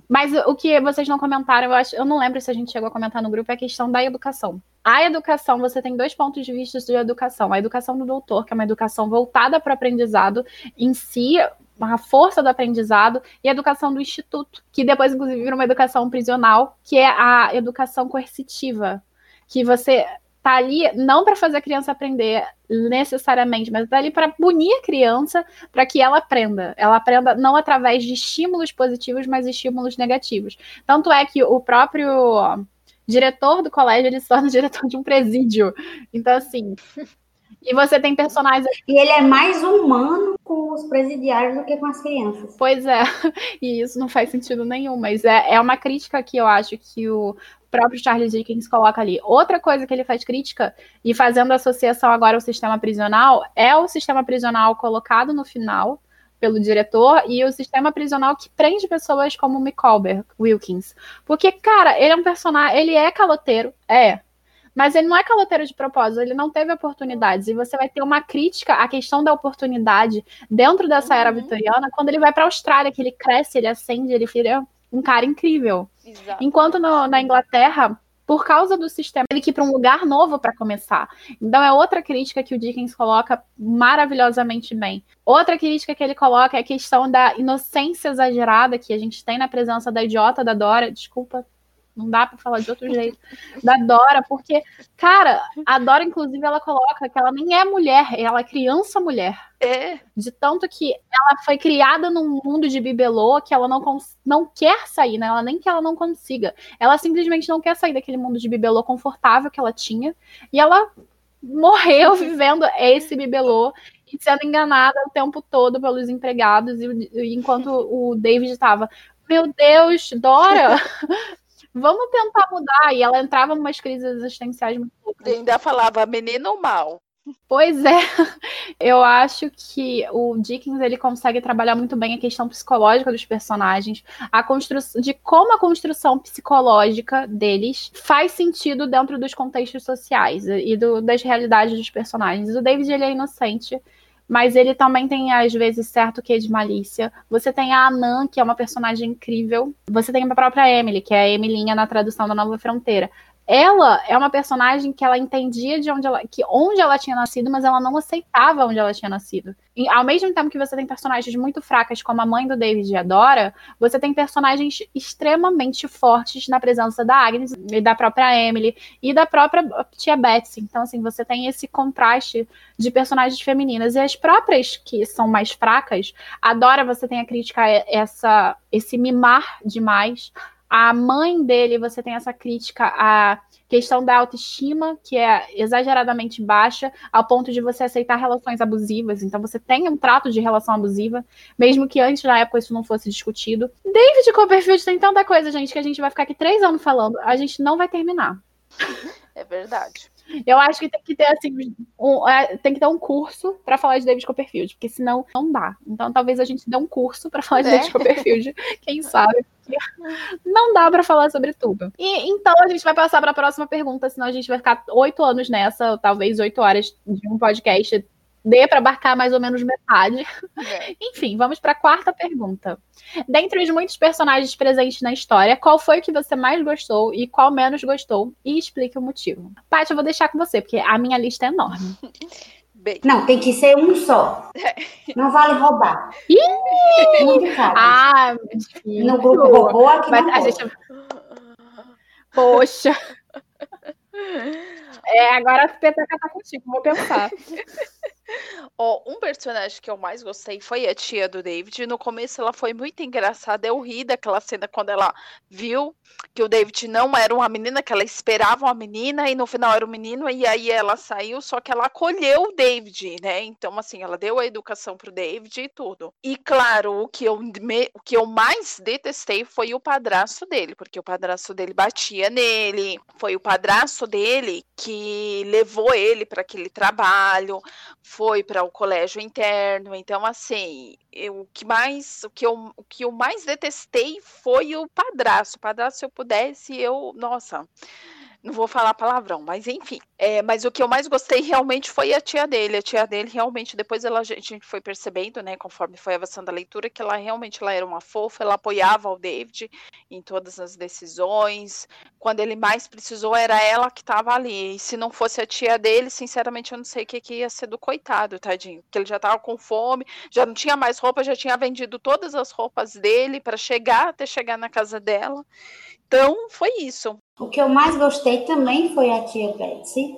Mas o que vocês não comentaram, eu acho, eu não lembro se a gente chegou a comentar no grupo, é a questão da educação. A educação, você tem dois pontos de vista de educação. A educação do doutor, que é uma educação voltada para o aprendizado em si, a força do aprendizado e a educação do instituto, que depois, inclusive, vira uma educação prisional, que é a educação coercitiva, que você tá ali não para fazer a criança aprender necessariamente, mas tá ali para punir a criança para que ela aprenda. Ela aprenda não através de estímulos positivos, mas estímulos negativos. Tanto é que o próprio diretor do colégio ele se torna *laughs* diretor de um presídio. Então, assim, *laughs* e você tem personagens. E ele é mais humano com os presidiários do que com as crianças. Pois é, *laughs* e isso não faz sentido nenhum, mas é, é uma crítica que eu acho que o próprio Charles Dickens coloca ali. Outra coisa que ele faz crítica, e fazendo associação agora ao sistema prisional, é o sistema prisional colocado no final pelo diretor e o sistema prisional que prende pessoas como Micawber Wilkins. Porque, cara, ele é um personagem, ele é caloteiro, é, mas ele não é caloteiro de propósito, ele não teve oportunidades. E você vai ter uma crítica à questão da oportunidade dentro dessa era uhum. vitoriana, quando ele vai para a Austrália, que ele cresce, ele ascende, ele vira um cara incrível. Exato. Enquanto no, na Inglaterra, por causa do sistema, ele que ir para um lugar novo para começar. Então é outra crítica que o Dickens coloca maravilhosamente bem. Outra crítica que ele coloca é a questão da inocência exagerada que a gente tem na presença da idiota da Dora. Desculpa, não dá para falar de outro jeito. Da Dora, porque, cara, a Dora, inclusive, ela coloca que ela nem é mulher, ela é criança mulher. É. De tanto que ela foi criada num mundo de bibelô que ela não, não quer sair, né? Ela nem que ela não consiga. Ela simplesmente não quer sair daquele mundo de bibelô confortável que ela tinha. E ela morreu *laughs* vivendo esse bibelô e sendo enganada o tempo todo pelos empregados, e, enquanto o David estava, meu Deus, Dora, vamos tentar mudar. E ela entrava em umas crises existenciais muito loucas. E ainda falava, menino mal. Pois é, *laughs* eu acho que o Dickens ele consegue trabalhar muito bem a questão psicológica dos personagens, a construção de como a construção psicológica deles faz sentido dentro dos contextos sociais e do, das realidades dos personagens. O David ele é inocente, mas ele também tem, às vezes, certo que de malícia. Você tem a Anan, que é uma personagem incrível. Você tem a própria Emily, que é a Emilinha na tradução da Nova Fronteira ela é uma personagem que ela entendia de onde ela, que onde ela tinha nascido, mas ela não aceitava onde ela tinha nascido. E, ao mesmo tempo que você tem personagens muito fracas, como a mãe do David e a Dora, você tem personagens extremamente fortes na presença da Agnes e da própria Emily e da própria tia Betsy. Então, assim, você tem esse contraste de personagens femininas. E as próprias que são mais fracas, a Dora, você tem a crítica essa, esse mimar demais a mãe dele, você tem essa crítica à questão da autoestima, que é exageradamente baixa, ao ponto de você aceitar relações abusivas. Então, você tem um trato de relação abusiva, mesmo que antes, na época, isso não fosse discutido. David Copperfield tem tanta coisa, gente, que a gente vai ficar aqui três anos falando, a gente não vai terminar. É verdade. Eu acho que tem que ter assim, um, é, tem que ter um curso para falar de David Copperfield, porque senão não dá. Então talvez a gente dê um curso para falar de é. David Copperfield, quem sabe? Não dá para falar sobre tudo. E então a gente vai passar para a próxima pergunta, senão a gente vai ficar oito anos nessa, ou talvez oito horas de um podcast dê para abarcar mais ou menos metade. É. *laughs* Enfim, vamos para a quarta pergunta. Dentre os muitos personagens presentes na história, qual foi o que você mais gostou e qual menos gostou? E explique o motivo. Paty, eu vou deixar com você, porque a minha lista é enorme. *laughs* Bem. Não, tem que ser um só. *laughs* Não vale roubar. Ih! Ah, no grupo roubou aqui Mas a gente... Poxa. É, agora a Peteca tá contigo, vou pensar. *laughs* Um personagem que eu mais gostei foi a tia do David. No começo ela foi muito engraçada. Eu ri daquela cena quando ela viu que o David não era uma menina, que ela esperava uma menina e no final era um menino. E aí ela saiu, só que ela acolheu o David, né? Então, assim, ela deu a educação pro David e tudo. E claro, o que eu, me, o que eu mais detestei foi o padrasto dele, porque o padrasto dele batia nele. Foi o padrasto dele que levou ele para aquele trabalho foi para o colégio interno. Então, assim, eu, o que mais, o que eu, o que eu mais detestei foi o padrasto. O padrasto, se eu pudesse, eu, nossa, não vou falar palavrão, mas enfim. É, mas o que eu mais gostei realmente foi a tia dele. A tia dele realmente, depois ela, a gente foi percebendo, né, conforme foi avançando a leitura, que ela realmente ela era uma fofa, ela apoiava o David em todas as decisões. Quando ele mais precisou, era ela que estava ali. E se não fosse a tia dele, sinceramente, eu não sei o que, que ia ser do coitado, tadinho. Porque ele já estava com fome, já não tinha mais roupa, já tinha vendido todas as roupas dele para chegar até chegar na casa dela. Então, foi isso. O que eu mais gostei também foi a tia Betsy.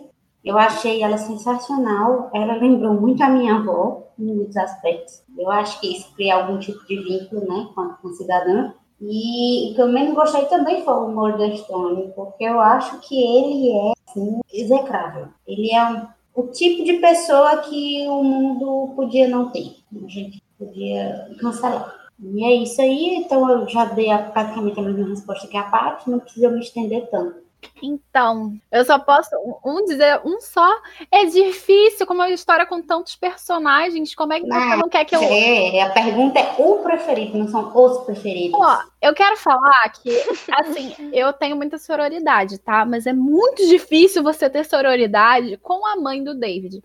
Eu achei ela sensacional. Ela lembrou muito a minha avó, em muitos aspectos. Eu acho que isso cria algum tipo de vínculo, né, com a, com a cidadã. E o que eu menos gostei também foi o humor Stone, porque eu acho que ele é, assim, execrável. Ele é um, o tipo de pessoa que o mundo podia não ter. A gente podia cancelar. E é isso aí, então eu já dei praticamente a mesma resposta que a parte, não precisa me estender tanto. Então, eu só posso um dizer um só. É difícil, como é uma história com tantos personagens. Como é que você não quer que eu. É, a pergunta é o preferido, não são os preferidos. Ó, eu quero falar que, assim, eu tenho muita sororidade, tá? Mas é muito difícil você ter sororidade com a mãe do David.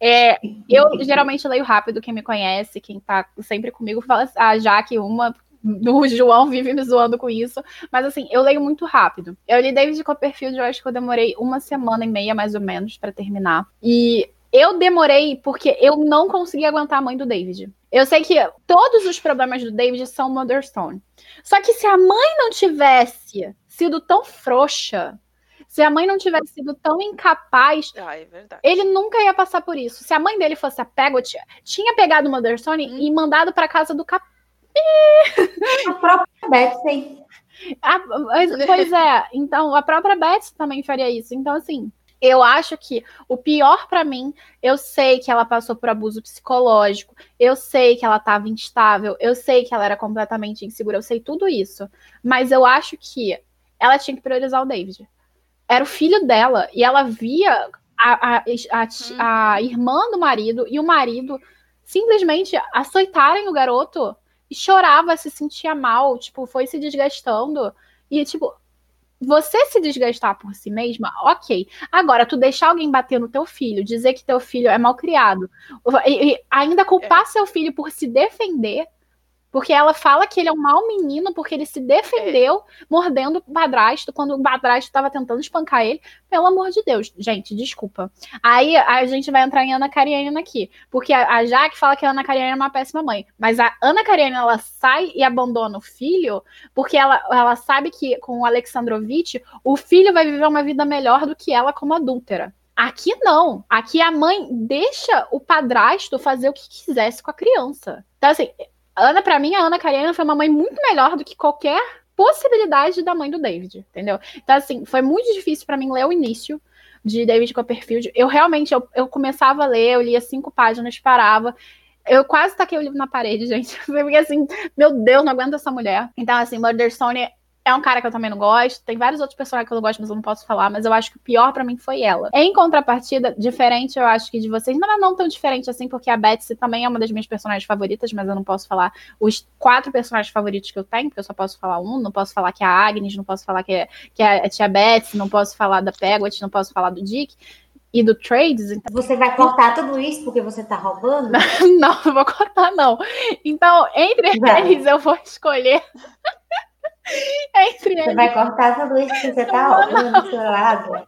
É, eu geralmente leio rápido, quem me conhece, quem tá sempre comigo, fala, ah, já que uma *laughs* o João vive me zoando com isso. Mas assim, eu leio muito rápido. Eu li David Copperfield, eu acho que eu demorei uma semana e meia, mais ou menos, para terminar. E eu demorei porque eu não consegui aguentar a mãe do David. Eu sei que todos os problemas do David são Motherstone. Só que se a mãe não tivesse sido tão frouxa, se a mãe não tivesse sido tão incapaz, Ah, é verdade. ele nunca ia passar por isso. Se a mãe dele fosse a Pegot, tinha pegado o Motherstone Hum. e mandado pra casa do A própria Betsy. Mas- pois é, então a própria Betsy também faria isso. Então, assim, eu acho que o pior pra mim, eu sei que ela passou por abuso psicológico, eu sei que ela estava instável, eu sei que ela era completamente insegura, eu sei tudo isso. Mas eu acho que ela tinha que priorizar o David. Era o filho dela e ela via a, a, a, a irmã do marido e o marido simplesmente açoitarem o garoto chorava, se sentia mal, tipo, foi se desgastando. E, tipo, você se desgastar por si mesma, ok. Agora, tu deixar alguém bater no teu filho, dizer que teu filho é mal criado, e, e ainda culpar seu filho por se defender, porque ela fala que ele é um mau menino porque ele se defendeu mordendo o padrasto quando o padrasto estava tentando espancar ele. Pelo amor de Deus, gente, desculpa. Aí a gente vai entrar em Ana Karenina aqui, porque a, a Jaque fala que a Ana Karenina é uma péssima mãe, mas a Ana Karenina ela sai e abandona o filho porque ela, ela sabe que com o Alexandrovitch o filho vai viver uma vida melhor do que ela como adúltera. Aqui não. Aqui a mãe deixa o padrasto fazer o que quisesse com a criança. Então, assim, Ana, pra mim, a Ana Karenina foi uma mãe muito melhor do que qualquer possibilidade da mãe do David, entendeu? Então, assim, foi muito difícil pra mim ler o início de David Copperfield. Eu realmente, eu, eu começava a ler, eu lia cinco páginas, parava. Eu quase taquei o livro na parede, *laughs* gente. Porque assim, meu Deus, não aguento essa mulher. Então, assim, Murderstone é um cara que eu também não gosto. Tem vários outros personagens que eu não gosto, mas eu não posso falar. Mas eu acho que o pior pra mim foi ela. Em contrapartida, diferente, eu acho que de vocês, não é não tão diferente assim, porque a Betsy também é uma das minhas personagens favoritas, mas eu não posso falar os quatro personagens favoritos que eu tenho, porque eu só posso falar um. Não posso falar que é a Agnes, não posso falar que é, que é a tia Betsy, não posso falar da Pegot, não posso falar do Dick e do Trades. Então, Você vai cortar tudo isso porque você tá roubando? *laughs* não, não vou contar, não. Então, entre Vai. eles, eu vou escolher. Entre Você eles. vai cortar tudo isso porque você tá roubando do seu lado.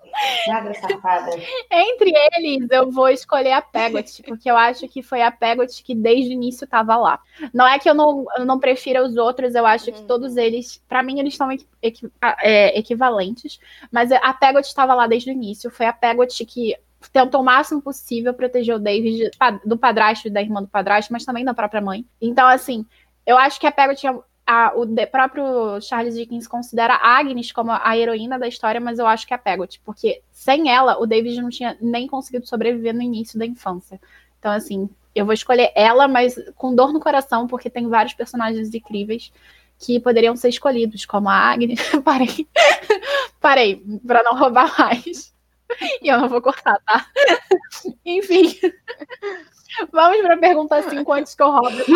Magra safada. Entre eles, eu vou escolher a Pegot, porque eu acho que foi a Pegot que desde o início estava lá. Não é que eu não, eu não prefira os outros, eu acho que Uhum. todos eles, pra mim, eles estão equi- equi- é, equivalentes, mas a Pegot estava lá desde o início. Foi a Pegot que tentou o máximo possível proteger o David do padrasto e da irmã do padrasto, mas também da própria mãe. Então, assim, eu acho que a Pegot é a- o próprio Charles Dickens considera Agnes como a heroína da história, mas eu acho que é a Pegot, porque sem ela, o David não tinha nem conseguido sobreviver no início da infância. Então, assim, eu vou escolher ela, mas com dor no coração, porque tem vários personagens incríveis que poderiam ser escolhidos, como a Agnes. *laughs* Parei. Parei, pra não roubar mais. E eu não vou cortar, tá? *laughs* Enfim. Vamos pra pergunta 5 antes que eu roube. *laughs*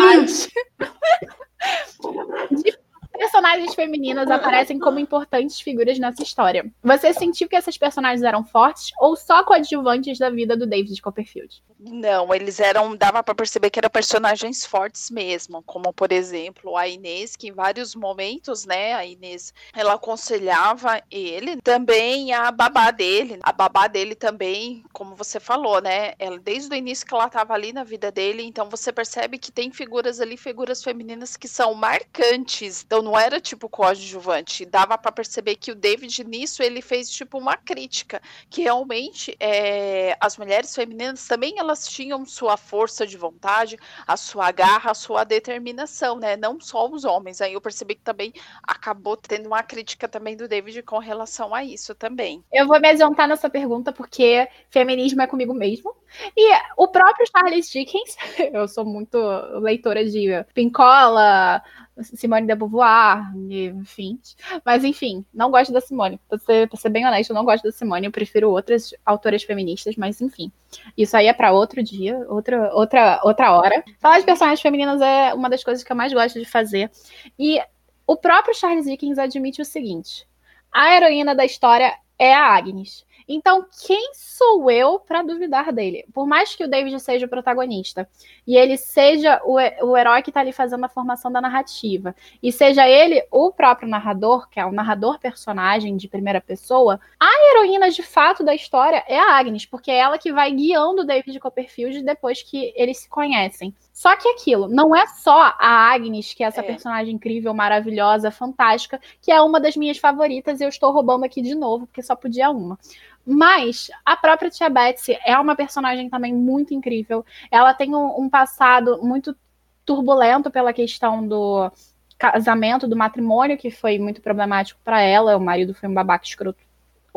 De personagens femininas aparecem como importantes figuras nessa história. Você sentiu que essas personagens eram fortes ou só coadjuvantes da vida do David Copperfield? Não, eles eram, dava para perceber que eram personagens fortes mesmo, como por exemplo a Inês, que em vários momentos, né, a Inês, ela aconselhava ele, também a babá dele, a babá dele também, como você falou, né, ela desde o início que ela estava ali na vida dele, então você percebe que tem figuras ali, figuras femininas que são marcantes, então não era tipo coadjuvante, dava para perceber que o David nisso ele fez tipo uma crítica, que realmente é, as mulheres femininas também elas tinham sua força de vontade, a sua garra, a sua determinação, né? Não só os homens. Aí eu percebi que também acabou tendo uma crítica também do David com relação a isso também. Eu vou me adiantar nessa pergunta porque feminismo é comigo mesmo. E o próprio Charles Dickens, *laughs* eu sou muito leitora de Pincola, Simone de Beauvoir, enfim. Mas enfim, não gosto da Simone. Pra ser, pra ser bem honesto, eu não gosto da Simone. Eu prefiro outras autoras feministas, mas enfim. Isso aí é para outro dia, outra, outra, outra hora. Falar de personagens femininas é uma das coisas que eu mais gosto de fazer. E o próprio Charles Dickens admite o seguinte: a heroína da história é a Agnes. Então, quem sou eu para duvidar dele? Por mais que o David seja o protagonista e ele seja o, o herói que está ali fazendo a formação da narrativa, e seja ele o próprio narrador, que é o narrador personagem de primeira pessoa, a heroína de fato da história é a Agnes, porque é ela que vai guiando o David Copperfield depois que eles se conhecem. Só que aquilo, não é só a Agnes, que é essa é. personagem incrível, maravilhosa, fantástica, que é uma das minhas favoritas, e eu estou roubando aqui de novo, porque só podia uma. Mas a própria Tia Betsy é uma personagem também muito incrível. Ela tem um, um passado muito turbulento pela questão do casamento, do matrimônio, que foi muito problemático para ela. O marido foi um babaca escroto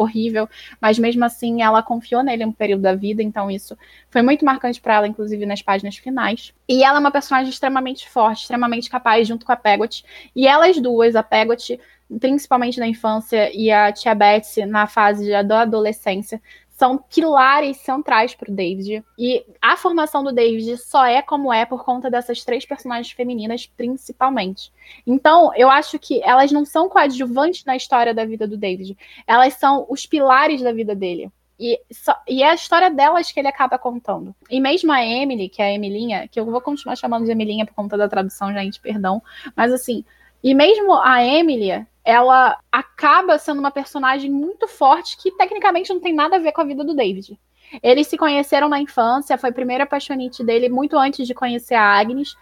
horrível, mas mesmo assim ela confiou nele um período da vida, então isso foi muito marcante para ela, inclusive nas páginas finais. E ela é uma personagem extremamente forte, extremamente capaz, junto com a Pegot. E elas duas, a Pegot, principalmente na infância, e a Tia Betsy na fase da adolescência, são pilares centrais para o David. E a formação do David só é como é por conta dessas três personagens femininas, principalmente. Então, eu acho que elas não são coadjuvantes na história da vida do David. Elas são os pilares da vida dele. E, só, e, é a história delas que ele acaba contando. E mesmo a Emily, que é a Emilinha, que eu vou continuar chamando de Emilinha por conta da tradução, gente, perdão. Mas assim, e mesmo a Emily, ela acaba sendo uma personagem muito forte que tecnicamente não tem nada a ver com a vida do David. Eles se conheceram na infância, foi a primeira apaixonite dele muito antes de conhecer a Agnes.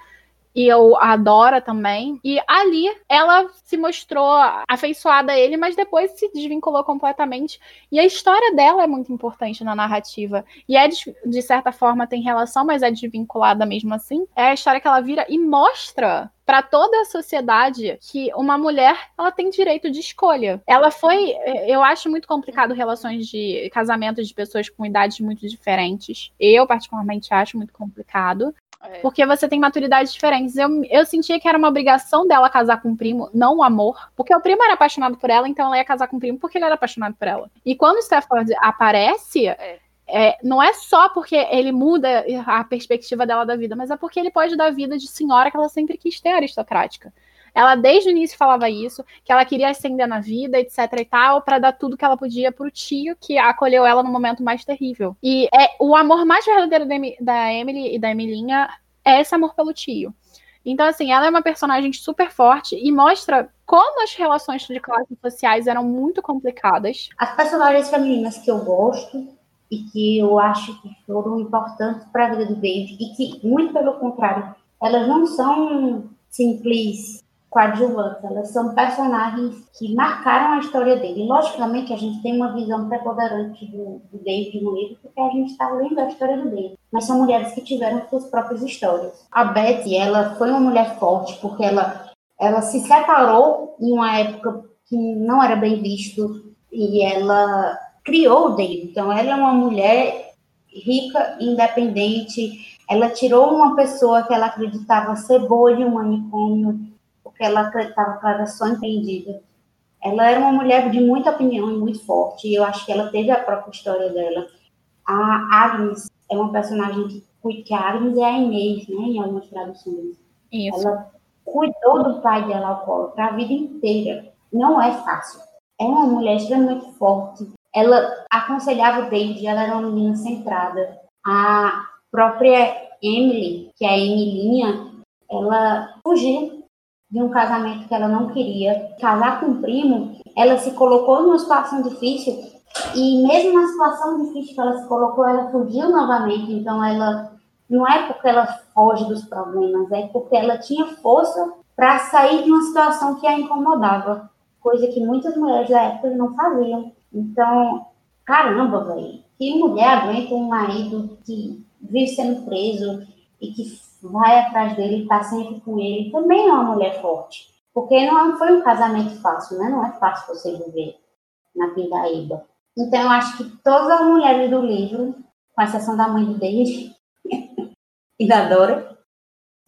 E eu adora também. E ali ela se mostrou afeiçoada a ele, mas depois se desvinculou completamente. E a história dela é muito importante na narrativa. E é, de, certa forma, tem relação, mas é desvinculada mesmo assim. É a história que ela vira e mostra para toda a sociedade que uma mulher ela tem direito de escolha. Ela foi, eu acho muito complicado relações de casamento de pessoas com idades muito diferentes. Eu particularmente acho muito complicado. É. Porque você tem maturidades diferentes. Eu, eu sentia que era uma obrigação dela casar com o primo, não o amor. Porque o primo era apaixonado por ela, então ela ia casar com o primo porque ele era apaixonado por ela. E quando o Stafford aparece, é é, não é só porque ele muda a perspectiva dela da vida, mas é porque ele pode dar vida de senhora que ela sempre quis ter aristocrática. Ela desde o início falava isso, que ela queria ascender na vida, etc e tal, para dar tudo que ela podia pro tio que acolheu ela no momento mais terrível. E é o amor mais verdadeiro da Emily e da Emilinha é esse amor pelo tio. Então, assim, ela é uma personagem super forte e mostra como as relações de classes sociais eram muito complicadas. As personagens femininas que eu gosto e que eu acho que foram importantes para a vida do David e que, muito pelo contrário, elas não são simples coadjuvantes, elas são personagens que marcaram a história dele. Logicamente, a gente tem uma visão preponderante do, do David livro, porque a gente está lendo a história do David. Mas são mulheres que tiveram suas próprias histórias. A Betty, ela foi uma mulher forte, porque ela, ela se separou em uma época que não era bem visto, e ela criou o David. Então, ela é uma mulher rica, independente. Ela tirou uma pessoa que ela acreditava ser boa de um manicômio, porque ela era só empreendida. Ela era uma mulher de muita opinião e muito forte, e eu acho que ela teve a própria história dela. A Agnes é uma personagem que, que a Agnes é a Inês, né, em algumas traduções. Isso. Ela cuidou do pai dela alcoólatra a vida inteira. Não é fácil. É uma mulher extremamente forte, ela aconselhava o David, ela era uma menina centrada. A própria Emily, que é a Emilinha, ela fugiu de um casamento que ela não queria. Casar com um primo, ela se colocou numa situação difícil e mesmo na situação difícil que ela se colocou, ela fugiu novamente. Então ela não é porque ela foge dos problemas, é porque ela tinha força para sair de uma situação que a incomodava, coisa que muitas mulheres da época não faziam. Então, caramba, velho, que mulher aguenta um marido que vive sendo preso e que vai atrás dele está sempre com ele? Também é uma mulher forte. Porque não foi um casamento fácil, né? Não é fácil você viver na Pindaíba. Então, eu acho que todas as mulheres do livro, com exceção da mãe do David *laughs* e da Dora,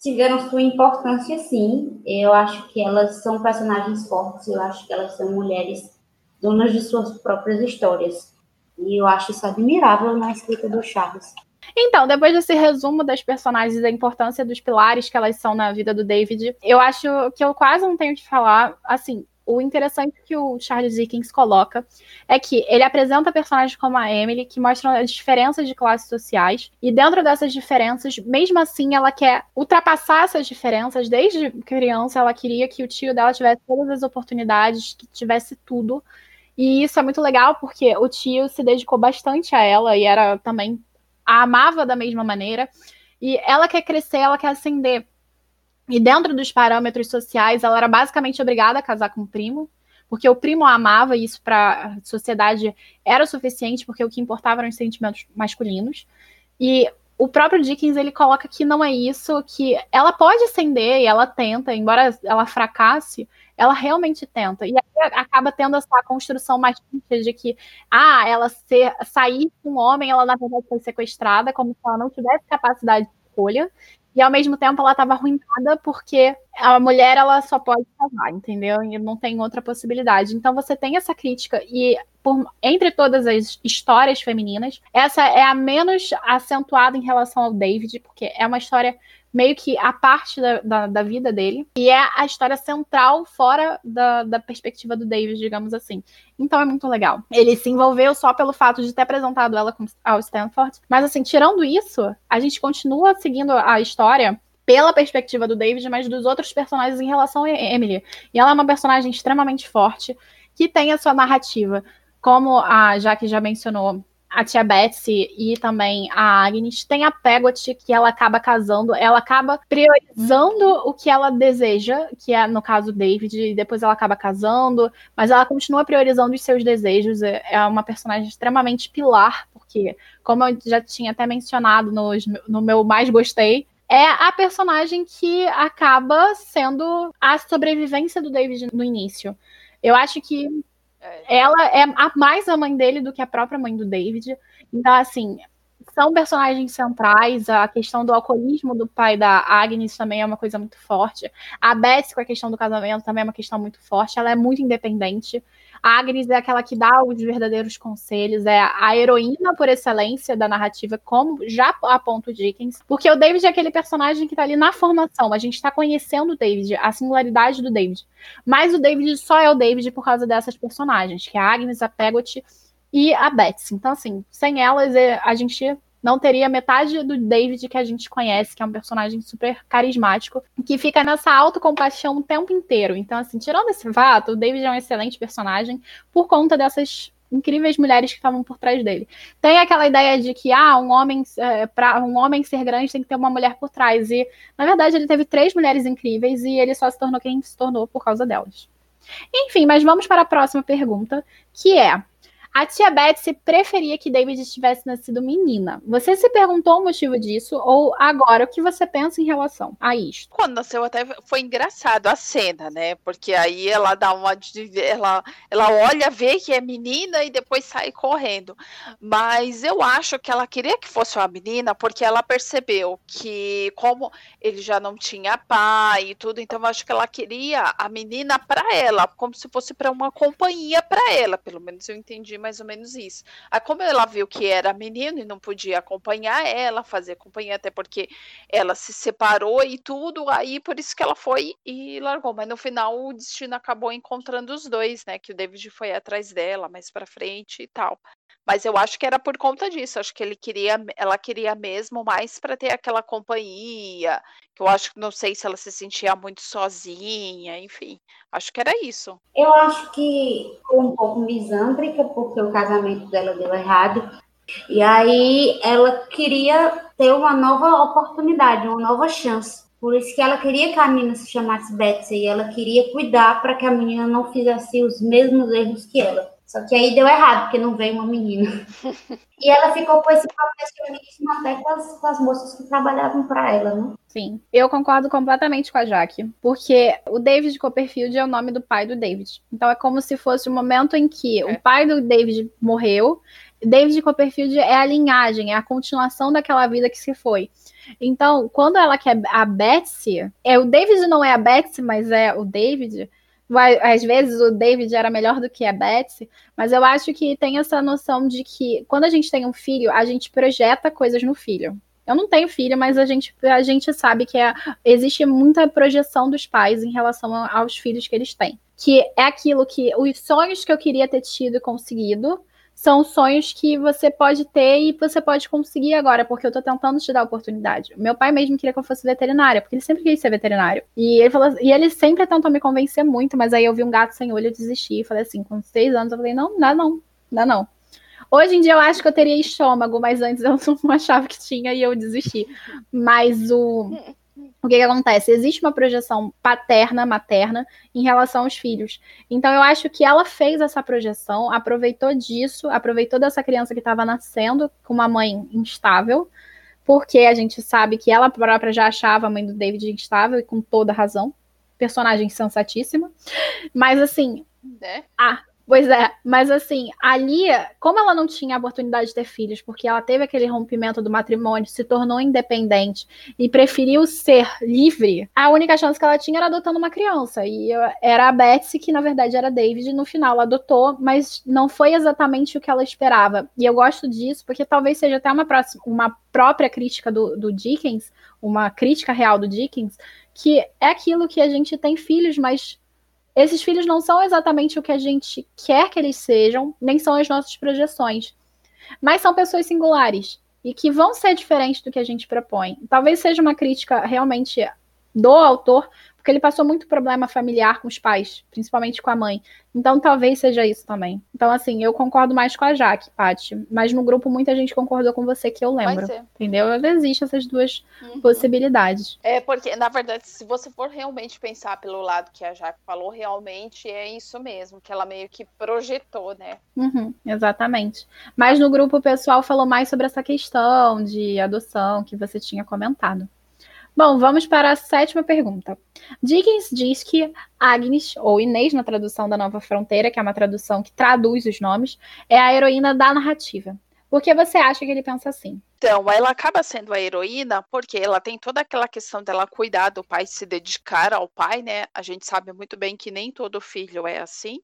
tiveram sua importância, sim. Eu acho que elas são personagens fortes, eu acho que elas são mulheres donas de suas próprias histórias. E eu acho isso admirável na escrita do Charles. Então, depois desse resumo das personagens e da importância dos pilares que elas são na vida do David, eu acho que eu quase não tenho que falar. Assim, o interessante que o Charles Dickens coloca é que ele apresenta personagens como a Emily, que mostram as diferenças de classes sociais, e dentro dessas diferenças, mesmo assim, ela quer ultrapassar essas diferenças. Desde criança, ela queria que o tio dela tivesse todas as oportunidades, que tivesse tudo. E isso é muito legal porque o tio se dedicou bastante a ela e era também a amava da mesma maneira. E ela quer crescer, ela quer ascender. E dentro dos parâmetros sociais, ela era basicamente obrigada a casar com o primo, porque o primo a amava e isso para a sociedade era o suficiente, porque o que importava eram os sentimentos masculinos. E o próprio Dickens ele coloca que não é isso, que ela pode ascender e ela tenta, embora ela fracasse, ela realmente tenta. E aí acaba tendo essa construção mais de que, ah, ela ser, sair com um homem, ela na verdade foi sequestrada, como se ela não tivesse capacidade de escolha e ao mesmo tempo ela estava arruinada porque a mulher ela só pode casar, entendeu? E não tem outra possibilidade. Então você tem essa crítica e por, entre todas as histórias femininas, essa é a menos acentuada em relação ao David, porque é uma história meio que a parte da, da, da, vida dele, e é a história central fora da, da perspectiva do David, digamos assim. Então é muito legal. Ele se envolveu só pelo fato de ter apresentado ela ao Stanford, mas assim, tirando isso, a gente continua seguindo a história pela perspectiva do David, mas dos outros personagens em relação a Emily. E ela é uma personagem extremamente forte, que tem a sua narrativa. Como a Jaque já mencionou, a tia Betsy e também a Agnes tem a Pegot que ela acaba casando, ela acaba priorizando o que ela deseja, que é no caso David, e depois ela acaba casando, mas ela continua priorizando os seus desejos. É, é uma personagem extremamente pilar, porque, como eu já tinha até mencionado no, no meu mais gostei, é a personagem que acaba sendo a sobrevivência do David no início. Eu acho que é. Ela é a, mais a mãe dele do que a própria mãe do David. Então, assim, são personagens centrais. A questão do alcoolismo do pai da Agnes também é uma coisa muito forte. A Beth, com a questão do casamento, também é uma questão muito forte. Ela é muito independente. Agnes é aquela que dá os verdadeiros conselhos, é a heroína por excelência da narrativa, como já aponta o Dickens, porque o David é aquele personagem que tá ali na formação, a gente tá conhecendo o David, a singularidade do David. Mas o David só é o David por causa dessas personagens, que é a Agnes, a Pegot e a Betsy. Então, assim, sem elas, é, a gente não teria metade do David que a gente conhece, que é um personagem super carismático, que fica nessa autocompaixão o tempo inteiro. Então, assim, tirando esse fato, o David é um excelente personagem por conta dessas incríveis mulheres que estavam por trás dele. Tem aquela ideia de que ah, um homem é, para um homem ser grande tem que ter uma mulher por trás e na verdade ele teve três mulheres incríveis e ele só se tornou quem se tornou por causa delas. Enfim, mas vamos para a próxima pergunta, que é: a tia Betsy preferia que David tivesse nascido menina. Você se perguntou o motivo disso ou agora o que você pensa em relação a isto? Quando nasceu até foi engraçado a cena, né? Porque aí ela dá uma ela ela olha, vê que é menina e depois sai correndo. Mas eu acho que ela queria que fosse uma menina porque ela percebeu que como ele já não tinha pai e tudo, então eu acho que ela queria a menina para ela, como se fosse para uma companhia para ela, pelo menos eu entendi mais ou menos isso. Aí, como ela viu que era menino e não podia acompanhar ela, fazer companhia, até porque ela se separou e tudo, aí por isso que ela foi e largou. Mas no final o destino acabou encontrando os dois, né? Que o David foi atrás dela mais para frente e tal. Mas eu acho que era por conta disso. Acho que ele queria, ela queria mesmo mais para ter aquela companhia. Que eu acho que não sei se ela se sentia muito sozinha, enfim. Acho que era isso. Eu acho que foi um pouco misândrica, porque o casamento dela deu errado. E aí ela queria ter uma nova oportunidade, uma nova chance. Por isso que ela queria que a menina se chamasse Betsy e ela queria cuidar para que a menina não fizesse os mesmos erros que ela. Só que aí deu errado, porque não veio uma menina. *laughs* e ela ficou com esse profissionismo até com as, com as moças que trabalhavam para ela, né? Sim, eu concordo completamente com a Jaque, porque o David Copperfield é o nome do pai do David. Então é como se fosse o momento em que é. o pai do David morreu, David Copperfield é a linhagem, é a continuação daquela vida que se foi. Então, quando ela quer a Betsy, é o David não é a Betsy, mas é o David às vezes o David era melhor do que a Betsy, mas eu acho que tem essa noção de que quando a gente tem um filho, a gente projeta coisas no filho. Eu não tenho filha, mas a gente, a gente sabe que é, existe muita projeção dos pais em relação aos filhos que eles têm. Que é aquilo que os sonhos que eu queria ter tido e conseguido são sonhos que você pode ter e você pode conseguir agora, porque eu tô tentando te dar oportunidade. Meu pai mesmo queria que eu fosse veterinária, porque ele sempre quis ser veterinário. E ele falou, e ele sempre tentou me convencer muito, mas aí eu vi um gato sem olho, eu desisti. Falei assim, com seis anos, eu falei, não, não dá não, dá não. Hoje em dia eu acho que eu teria estômago, mas antes eu *laughs* não achava que tinha e eu desisti. Mas o. O que, que acontece? Existe uma projeção paterna, materna, em relação aos filhos. Então, eu acho que ela fez essa projeção, aproveitou disso, aproveitou dessa criança que estava nascendo com uma mãe instável, porque a gente sabe que ela própria já achava a mãe do David instável, e com toda razão. Personagem sensatíssima. Mas, assim? Ah, Pois é, mas assim, a Lia, como ela não tinha a oportunidade de ter filhos, porque ela teve aquele rompimento do matrimônio, se tornou independente e preferiu ser livre, a única chance que ela tinha era adotando uma criança. E era a Betsy, que na verdade era David, e no final ela adotou, mas não foi exatamente o que ela esperava. E eu gosto disso, porque talvez seja até uma, próxima, uma própria crítica do, do Dickens, uma crítica real do Dickens, que é aquilo que a gente tem filhos, mas esses filhos não são exatamente o que a gente quer que eles sejam, nem são as nossas projeções, mas são pessoas singulares e que vão ser diferentes do que a gente propõe. Talvez seja uma crítica realmente do autor, porque ele passou muito problema familiar com os pais, principalmente com a mãe. Então talvez seja isso também. Então, assim, eu concordo mais com a Jaque, Paty. Mas no grupo muita gente concordou com você que eu lembro. Entendeu? Existem essas duas uhum. possibilidades. É, porque, na verdade, se você for realmente pensar pelo lado que a Jaque falou, realmente é isso mesmo, que ela meio que projetou, né? Uhum, exatamente. Mas no grupo o pessoal falou mais sobre essa questão de adoção que você tinha comentado. Bom, vamos para a sétima pergunta. Dickens diz que Agnes, ou Inês na tradução da Nova Fronteira, que é uma tradução que traduz os nomes, é a heroína da narrativa. Por que você acha que ele pensa assim? Então, ela acaba sendo a heroína porque ela tem toda aquela questão dela cuidar do pai, se dedicar ao pai, né? A gente sabe muito bem que nem todo filho é assim.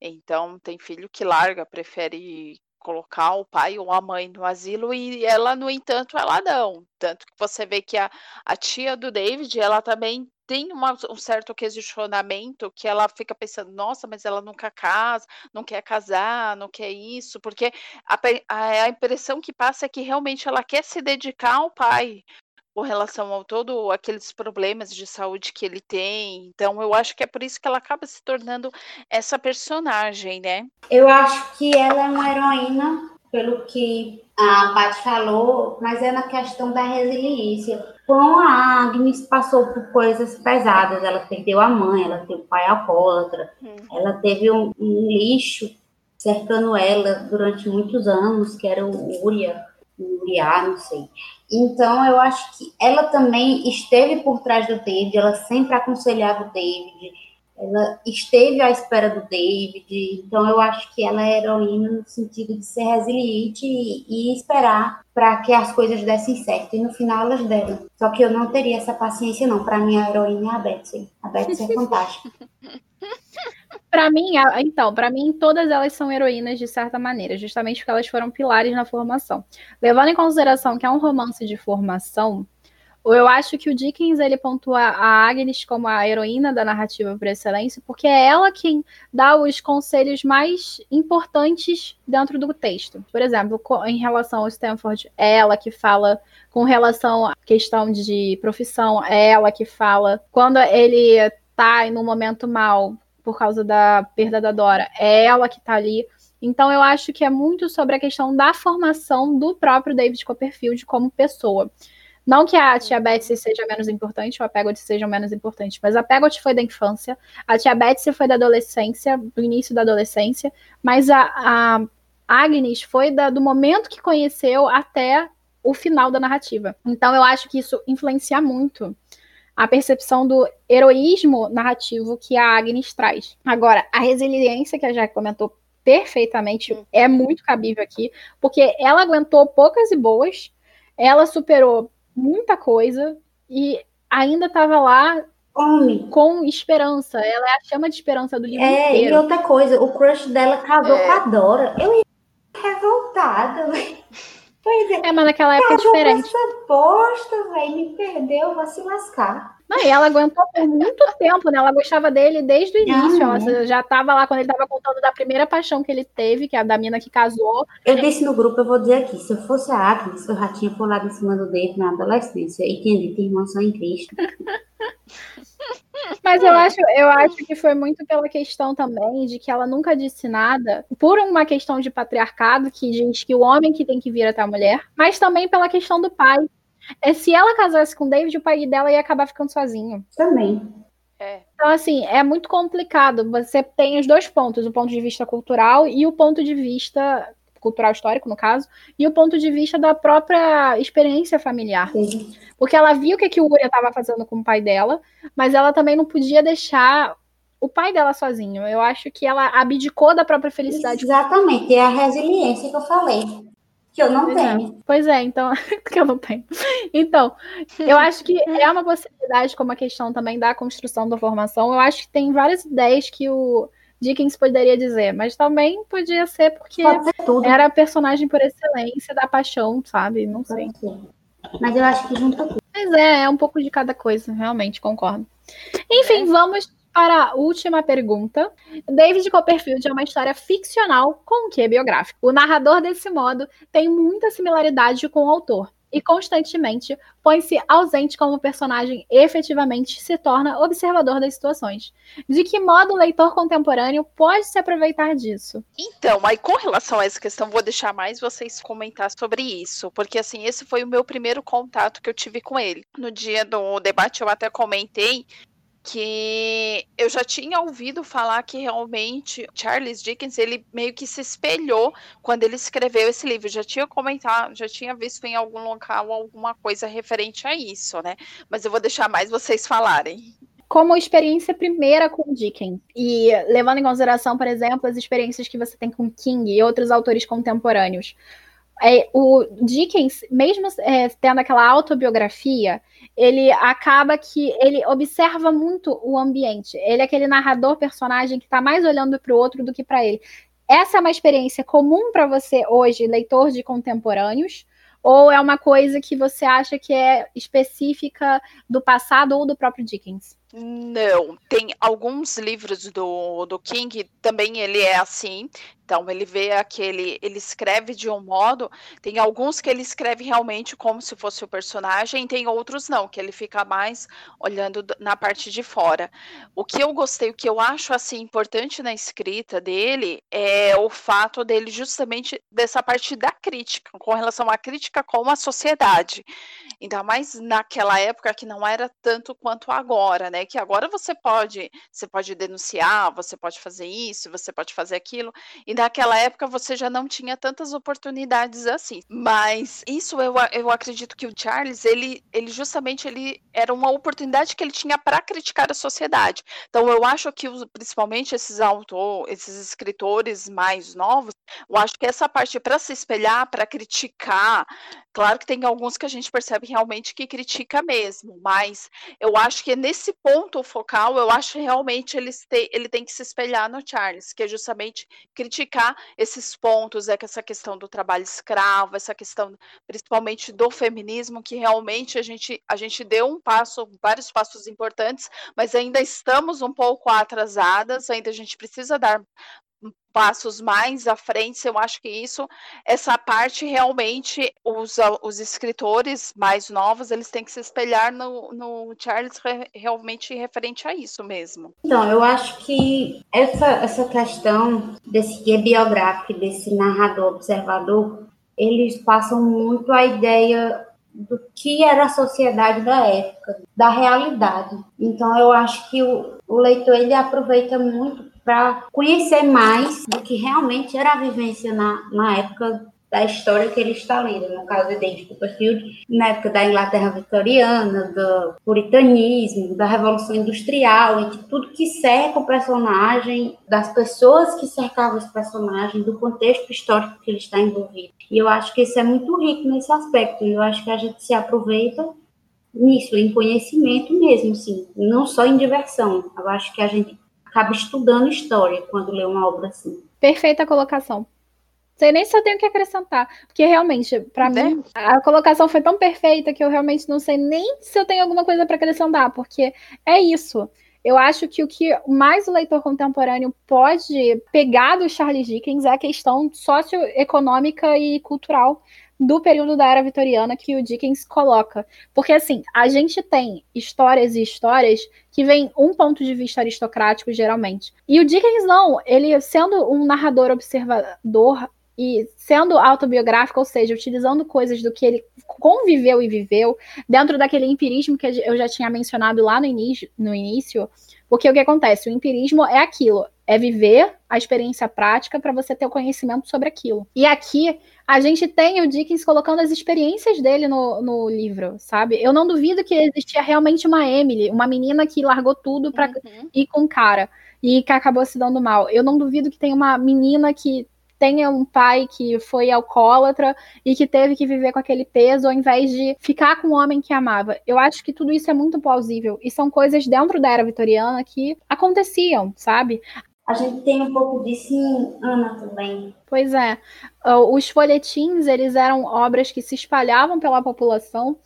Então, tem filho que larga, prefere colocar o pai ou a mãe no asilo e ela, no entanto, ela não. Tanto que você vê que a, a tia do David, ela também tem uma, um certo questionamento que ela fica pensando, nossa, mas ela nunca casa, não quer casar, não quer isso, porque a, a, a impressão que passa é que realmente ela quer se dedicar ao pai, com relação a todos aqueles problemas de saúde que ele tem. Então, eu acho que é por isso que ela acaba se tornando essa personagem, né? Eu acho que ela é uma heroína, pelo que a Paty falou, mas é na questão da resiliência. Como a Agnes passou por coisas pesadas, ela perdeu a mãe, ela teve o pai alcoólatra, hum. ela teve um, um lixo cercando ela durante muitos anos, que era o Uria, o Uriá, não sei. Então, eu acho que ela também esteve por trás do David, ela sempre aconselhava o David, ela esteve à espera do David, então eu acho que ela é heroína no sentido de ser resiliente e, e esperar para que as coisas dessem certo, e no final elas deram. Só que eu não teria essa paciência, não. Para mim, a heroína é a Betsy. A Betsy é fantástica. *laughs* Para mim, então, para mim, todas elas são heroínas de certa maneira, justamente porque elas foram pilares na formação. Levando em consideração que é um romance de formação, eu acho que o Dickens ele pontua a Agnes como a heroína da narrativa por excelência, porque é ela quem dá os conselhos mais importantes dentro do texto. Por exemplo, em relação ao Stanford, é ela que fala com relação à questão de profissão, é ela que fala quando ele tá em um momento mal, por causa da perda da Dora. É ela que está ali. Então eu acho que é muito sobre a questão da formação do próprio David Copperfield como pessoa. Não que a tia Betsy seja menos importante ou a Peggotty seja menos importante, mas a Peggotty foi da infância, a tia Betsy foi da adolescência, do início da adolescência, mas a, a Agnes foi da, do momento que conheceu até o final da narrativa. Então eu acho que isso influencia muito a percepção do heroísmo narrativo que a Agnes traz. Agora, a resiliência que a Jack comentou perfeitamente é muito cabível aqui, porque ela aguentou poucas e boas, ela superou muita coisa e ainda estava lá Homem. com esperança. Ela é a chama de esperança do livro é, inteiro. E outra coisa, o crush dela casou é. com a Dora. Eu ia revoltada. *laughs* Pois é. É, mas naquela época é diferente. Essa posta, velho, me perdeu, vai se lascar. Não, e ela aguentou por muito tempo, né? Ela gostava dele desde o início. Ela já estava lá quando ele estava contando da primeira paixão que ele teve, que é a da mina que casou. Eu disse no grupo, eu vou dizer aqui, se eu fosse a Agnes, eu já tinha pulado em cima do Dave na adolescência e tinha dito irmã só em Cristo. *laughs* Mas eu acho, eu acho que foi muito pela questão também de que ela nunca disse nada, por uma questão de patriarcado que diz que o homem que tem que vir até a mulher, mas também pela questão do pai. É, se ela casasse com o David, o pai dela ia acabar ficando sozinho. Também. É. Então, assim, é muito complicado. Você tem os dois pontos, o ponto de vista cultural e o ponto de vista cultural histórico, no caso, e o ponto de vista da própria experiência familiar. Sim. Porque ela viu o que, que o Uria estava fazendo com o pai dela, mas ela também não podia deixar o pai dela sozinho. Eu acho que ela abdicou da própria felicidade. Exatamente, é a resiliência que eu falei. Que eu não Pois tenho. é. Pois é, então, *laughs* que eu não tenho. Então, eu *laughs* acho que é uma possibilidade, como a questão também da construção da formação. Eu acho que tem várias ideias que o Dickens poderia dizer, mas também podia ser porque ser era a personagem por excelência da paixão, sabe? Não sei. Mas eu acho que junta tudo. Mas é, é um pouco de cada coisa, realmente, concordo. Enfim, vamos para a última pergunta. David Copperfield é uma história ficcional com um quê biográfico. O narrador, desse modo, tem muita similaridade com o autor. E constantemente põe-se ausente como o personagem efetivamente se torna observador das situações. De que modo o leitor contemporâneo pode se aproveitar disso? Então, aí com relação a essa questão, vou deixar mais vocês comentar sobre isso, porque assim, esse foi o meu primeiro contato que eu tive com ele. No dia do debate eu até comentei que eu já tinha ouvido falar que realmente Charles Dickens ele meio que se espelhou quando ele escreveu esse livro. Já tinha comentado, já tinha visto em algum local alguma coisa referente a isso, né? Mas eu vou deixar mais vocês falarem. como experiência primeira com Dickens. E levando em consideração, por exemplo, as experiências que você tem com King e outros autores contemporâneos. É, o Dickens, mesmo é, tendo aquela autobiografia, ele acaba que ele observa muito o ambiente. Ele é aquele narrador personagem que está mais olhando para o outro do que para ele. Essa é uma experiência comum para você hoje, leitor de contemporâneos, ou é uma coisa que você acha que é específica do passado ou do próprio Dickens? Não, tem alguns livros do, do King, também ele é assim. Então, ele vê aquele. Ele escreve de um modo. Tem alguns que ele escreve realmente como se fosse o personagem, tem outros não, que ele fica mais olhando na parte de fora. O que eu gostei, o que eu acho assim importante na escrita dele é o fato dele justamente dessa parte da crítica, com relação à crítica com a sociedade. Ainda mais naquela época que não era tanto quanto agora, né? Que agora você pode, você pode denunciar, você pode fazer isso, você pode fazer aquilo. E naquela época você já não tinha tantas oportunidades assim. Mas isso eu, eu acredito que o Charles, ele, ele justamente ele era uma oportunidade que ele tinha para criticar a sociedade. Então eu acho que principalmente esses autores, esses escritores mais novos, eu acho que essa parte para se espelhar, para criticar, claro que tem alguns que a gente percebe realmente que critica mesmo, mas eu acho que nesse ponto focal, eu acho realmente eles te, ele tem que se espelhar no Charles, que é justamente criticar esses pontos, é que essa questão do trabalho escravo, essa questão principalmente do feminismo, que realmente a gente, a gente deu um passo, vários passos importantes, mas ainda estamos um pouco atrasadas, ainda a gente precisa dar passos mais à frente, eu acho que isso, essa parte realmente, os, os escritores mais novos, eles têm que se espelhar no, no Charles re- realmente referente a isso mesmo. Então, eu acho que essa, essa questão desse guia biográfico, desse narrador observador, eles passam muito a ideia do que era a sociedade da época, da realidade. Então, eu acho que o, o leitor ele aproveita muito para conhecer mais do que realmente era a vivência na, na época da história que ele está lendo, no caso de David Copperfield, na época da Inglaterra vitoriana, do puritanismo, da Revolução Industrial, e de tudo que cerca o personagem, das pessoas que cercavam esse personagem, do contexto histórico que ele está envolvido. E eu acho que isso é muito rico nesse aspecto, e eu acho que a gente se aproveita nisso, em conhecimento mesmo, sim, não só em diversão. Eu acho que a gente acaba estudando história quando lê uma obra assim. Perfeita colocação. sei nem se eu tenho o que acrescentar. Porque realmente, para né? mim, a colocação foi tão perfeita que eu realmente não sei nem se eu tenho alguma coisa para acrescentar, porque é isso. Eu acho que o que mais o leitor contemporâneo pode pegar do Charles Dickens é a questão socioeconômica e cultural do período da era vitoriana que o Dickens coloca. Porque, assim, a gente tem histórias e histórias que vêm um ponto de vista aristocrático, geralmente. E o Dickens não, ele sendo um narrador observador e sendo autobiográfico, ou seja, utilizando coisas do que ele conviveu e viveu, dentro daquele empirismo que eu já tinha mencionado lá no início, no início porque o que acontece? O empirismo é aquilo, é viver a experiência prática para você ter o conhecimento sobre aquilo. E aqui a gente tem o Dickens colocando as experiências dele no, no livro, sabe? Eu não duvido que existia realmente uma Emily, uma menina que largou tudo para uhum. ir com o cara e que acabou se dando mal. Eu não duvido que tem uma menina que tenha um pai que foi alcoólatra e que teve que viver com aquele peso ao invés de ficar com o homem que amava. Eu acho que tudo isso é muito plausível e são coisas dentro da era vitoriana que aconteciam, sabe? A gente tem um pouco disso em Ana também. Pois é. Os folhetins, eles eram obras que se espalhavam pela população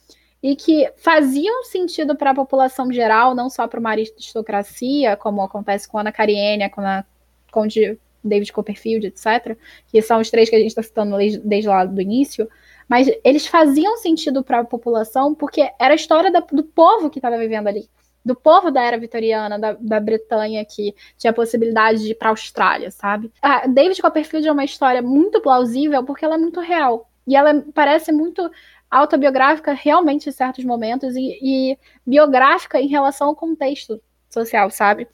e que faziam sentido para a população geral, não só para uma aristocracia, como acontece com Ana Karenina, com a Conde David Copperfield, etc., que são os três que a gente está citando desde lá do início, mas eles faziam sentido para a população porque era a história da, do povo que estava vivendo ali, do povo da era vitoriana, da, da Bretanha, que tinha a possibilidade de ir para a Austrália, sabe? A David Copperfield é uma história muito plausível porque ela é muito real. E ela parece muito autobiográfica realmente em certos momentos e, e biográfica em relação ao contexto social, sabe?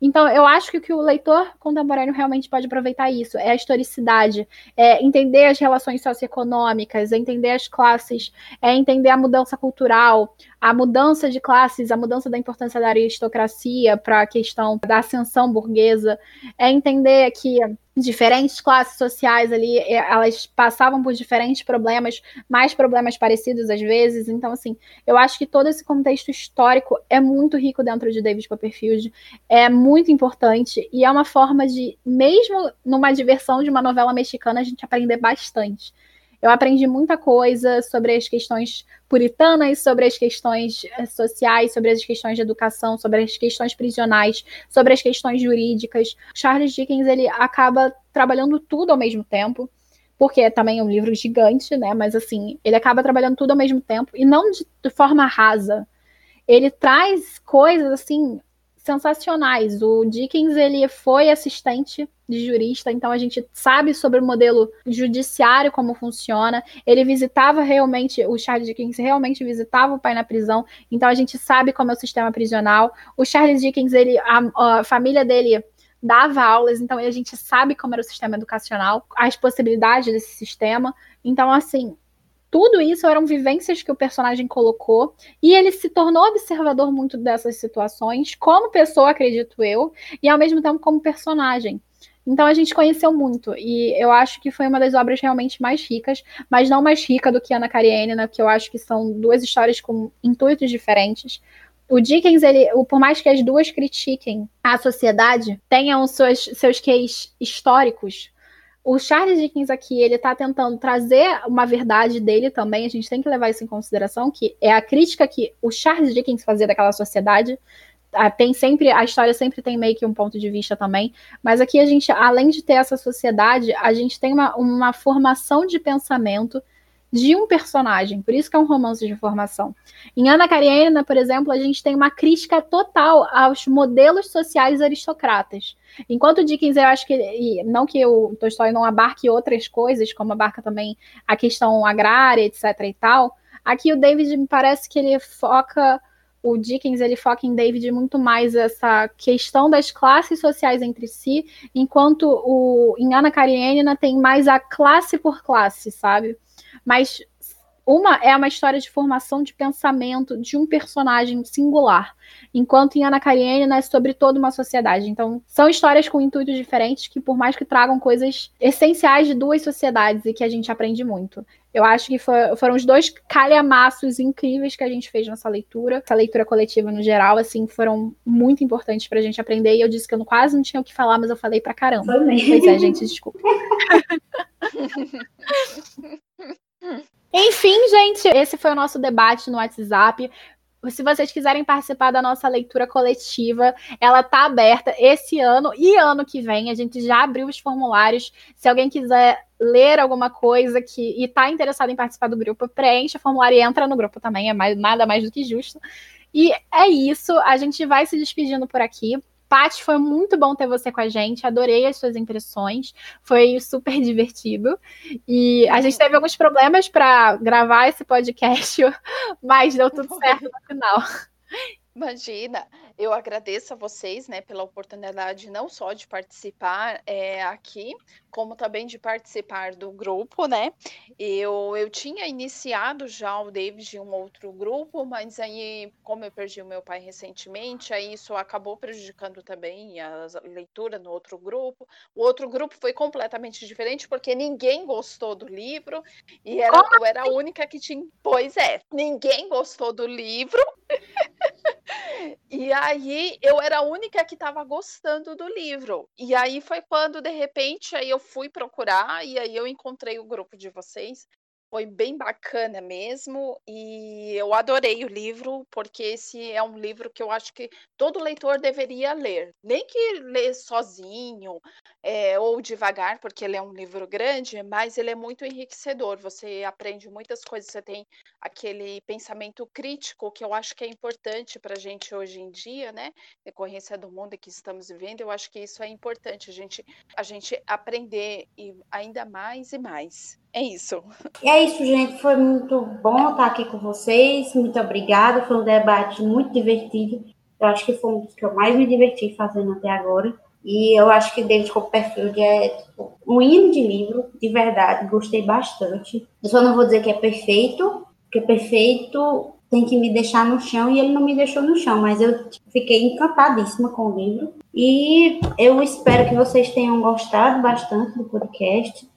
Então, eu acho que o que o leitor contemporâneo realmente pode aproveitar isso é a historicidade, é entender as relações socioeconômicas, é entender as classes, é entender a mudança cultural, a mudança de classes, a mudança da importância da aristocracia para a questão da ascensão burguesa, é entender que diferentes classes sociais ali, elas passavam por diferentes problemas, mais problemas parecidos às vezes. Então, assim, eu acho que todo esse contexto histórico é muito rico dentro de David Copperfield, é muito importante e é uma forma de, mesmo numa diversão de uma novela mexicana, a gente aprender bastante. Eu aprendi muita coisa sobre as questões puritanas, sobre as questões eh, sociais, sobre as questões de educação, sobre as questões prisionais, sobre as questões jurídicas. Charles Dickens ele acaba trabalhando tudo ao mesmo tempo, porque também é um livro gigante, né? Mas assim, ele acaba trabalhando tudo ao mesmo tempo e não de, de forma rasa. Ele traz coisas assim sensacionais. O Dickens ele foi assistente de jurista, então a gente sabe sobre o modelo judiciário como funciona. Ele visitava realmente, o Charles Dickens realmente visitava o pai na prisão, então a gente sabe como é o sistema prisional. O Charles Dickens, ele, a, a família dele dava aulas, então a gente sabe como era o sistema educacional, as possibilidades desse sistema. Então, assim, tudo isso eram vivências que o personagem colocou e ele se tornou observador muito dessas situações, como pessoa, acredito eu, e ao mesmo tempo como personagem. Então a gente conheceu muito e eu acho que foi uma das obras realmente mais ricas, mas não mais rica do que Ana Karenina, que eu acho que são duas histórias com intuitos diferentes. O Dickens, ele, por mais que as duas critiquem a sociedade, tenham seus, seus queis históricos, o Charles Dickens aqui, ele está tentando trazer uma verdade dele também, a gente tem que levar isso em consideração, que é a crítica que o Charles Dickens fazia daquela sociedade. Ah, tem sempre, a história sempre tem meio que um ponto de vista também, mas aqui a gente, além de ter essa sociedade, a gente tem uma, uma formação de pensamento de um personagem, por isso que é um romance de formação. Em Ana Karenina, por exemplo, a gente tem uma crítica total aos modelos sociais aristocratas. Enquanto Dickens, eu acho que, não que o Tolstói não abarque outras coisas, como abarca também a questão agrária, etc e tal, aqui o David me parece que ele foca o Dickens ele foca em David muito mais essa questão das classes sociais entre si, enquanto o em Ana Karenina tem mais a classe por classe, sabe? Mas uma é uma história de formação de pensamento de um personagem singular, enquanto em Ana Karenina é sobre toda uma sociedade. Então, são histórias com intuitos diferentes que, por mais que tragam coisas essenciais de duas sociedades e que a gente aprende muito. Eu acho que foram os dois calhamaços incríveis que a gente fez nessa leitura. Essa leitura coletiva no geral, assim, foram muito importantes pra gente aprender. E eu disse que eu quase não tinha o que falar, mas eu falei pra caramba. Pois é, gente, desculpa. *laughs* Enfim, gente, esse foi o nosso debate no WhatsApp se vocês quiserem participar da nossa leitura coletiva, ela está aberta esse ano e ano que vem. A gente já abriu os formulários. Se alguém quiser ler alguma coisa que e está interessado em participar do grupo, preenche o formulário e entra no grupo também. É mais, nada mais do que justo. E é isso. A gente vai se despedindo por aqui. Paty, foi muito bom ter você com a gente. Adorei as suas impressões. Foi super *laughs* divertido. E a gente teve alguns problemas para gravar esse podcast, *laughs* mas deu tudo *laughs* certo no final. Imagina, eu agradeço a vocês, né, pela oportunidade não só de participar é, aqui, como também de participar do grupo, né? Eu, eu tinha iniciado já o David em um outro grupo, mas aí, como eu perdi o meu pai recentemente, aí isso acabou prejudicando também a leitura no outro grupo. O outro grupo foi completamente diferente, porque ninguém gostou do livro, e era, eu era a assim? única que tinha. Pois é, ninguém gostou do livro. E aí eu era a única que estava gostando do livro. E aí foi quando, de repente, aí eu fui procurar e aí eu encontrei o grupo de vocês. Foi bem bacana mesmo, e eu adorei o livro, porque esse é um livro que eu acho que todo leitor deveria ler. Nem que lê sozinho é, ou devagar, porque ele é um livro grande, mas ele é muito enriquecedor. Você aprende muitas coisas, você tem aquele pensamento crítico que eu acho que é importante para a gente hoje em dia, né? Decorrência do mundo que estamos vivendo, eu acho que isso é importante, a gente, a gente aprender e ainda mais e mais. É isso. É isso, gente. Foi muito bom estar aqui com vocês. Muito obrigada. Foi um debate muito divertido. Eu acho que foi um dos que eu mais me diverti fazendo até agora. E eu acho que David Copperfield é tipo, um hino de livro, de verdade. Gostei bastante. Eu só não vou dizer que é perfeito, porque perfeito tem que me deixar no chão e ele não me deixou no chão, mas eu tipo, fiquei encantadíssima com o livro. E eu espero que vocês tenham gostado bastante do podcast.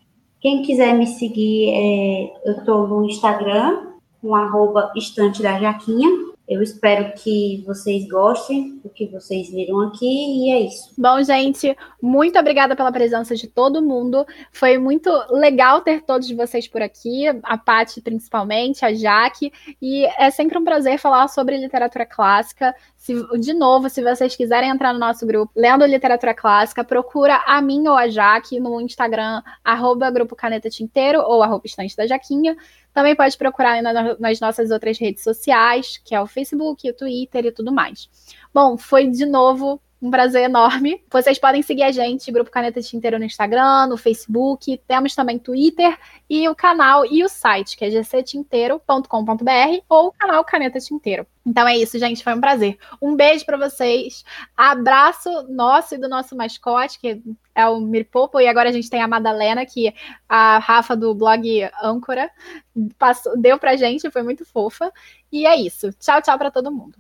Quem quiser me seguir, é, eu estou no Instagram, com arroba estante da Jaquinha. Eu espero que vocês gostem do que vocês viram aqui e é isso. Bom, gente, muito obrigada pela presença de todo mundo. Foi muito legal ter todos vocês por aqui, a Paty principalmente, a Jaque, e é sempre um prazer falar sobre literatura clássica. Se, de novo, se vocês quiserem entrar no nosso grupo Lendo Literatura Clássica, procura a mim ou a Jaque no Instagram, arroba Grupo Caneta Tinteiro ou arroba Estante da Jaquinha. Também pode procurar nas nossas outras redes sociais, que é o Facebook, o Twitter e tudo mais. Bom, foi de novo um prazer enorme. Vocês podem seguir a gente, Grupo Caneta Tinteiro, no Instagram, no Facebook. Temos também Twitter e o canal e o site, que é gctinteiro.com.br ou o canal Caneta Tinteiro. Então é isso, gente. Foi um prazer. Um beijo para vocês. Abraço nosso e do nosso mascote, que é o Mirpopo. E agora a gente tem a Madalena, que a Rafa do blog Âncora passou, deu pra gente. Foi muito fofa. E é isso. Tchau, tchau para todo mundo.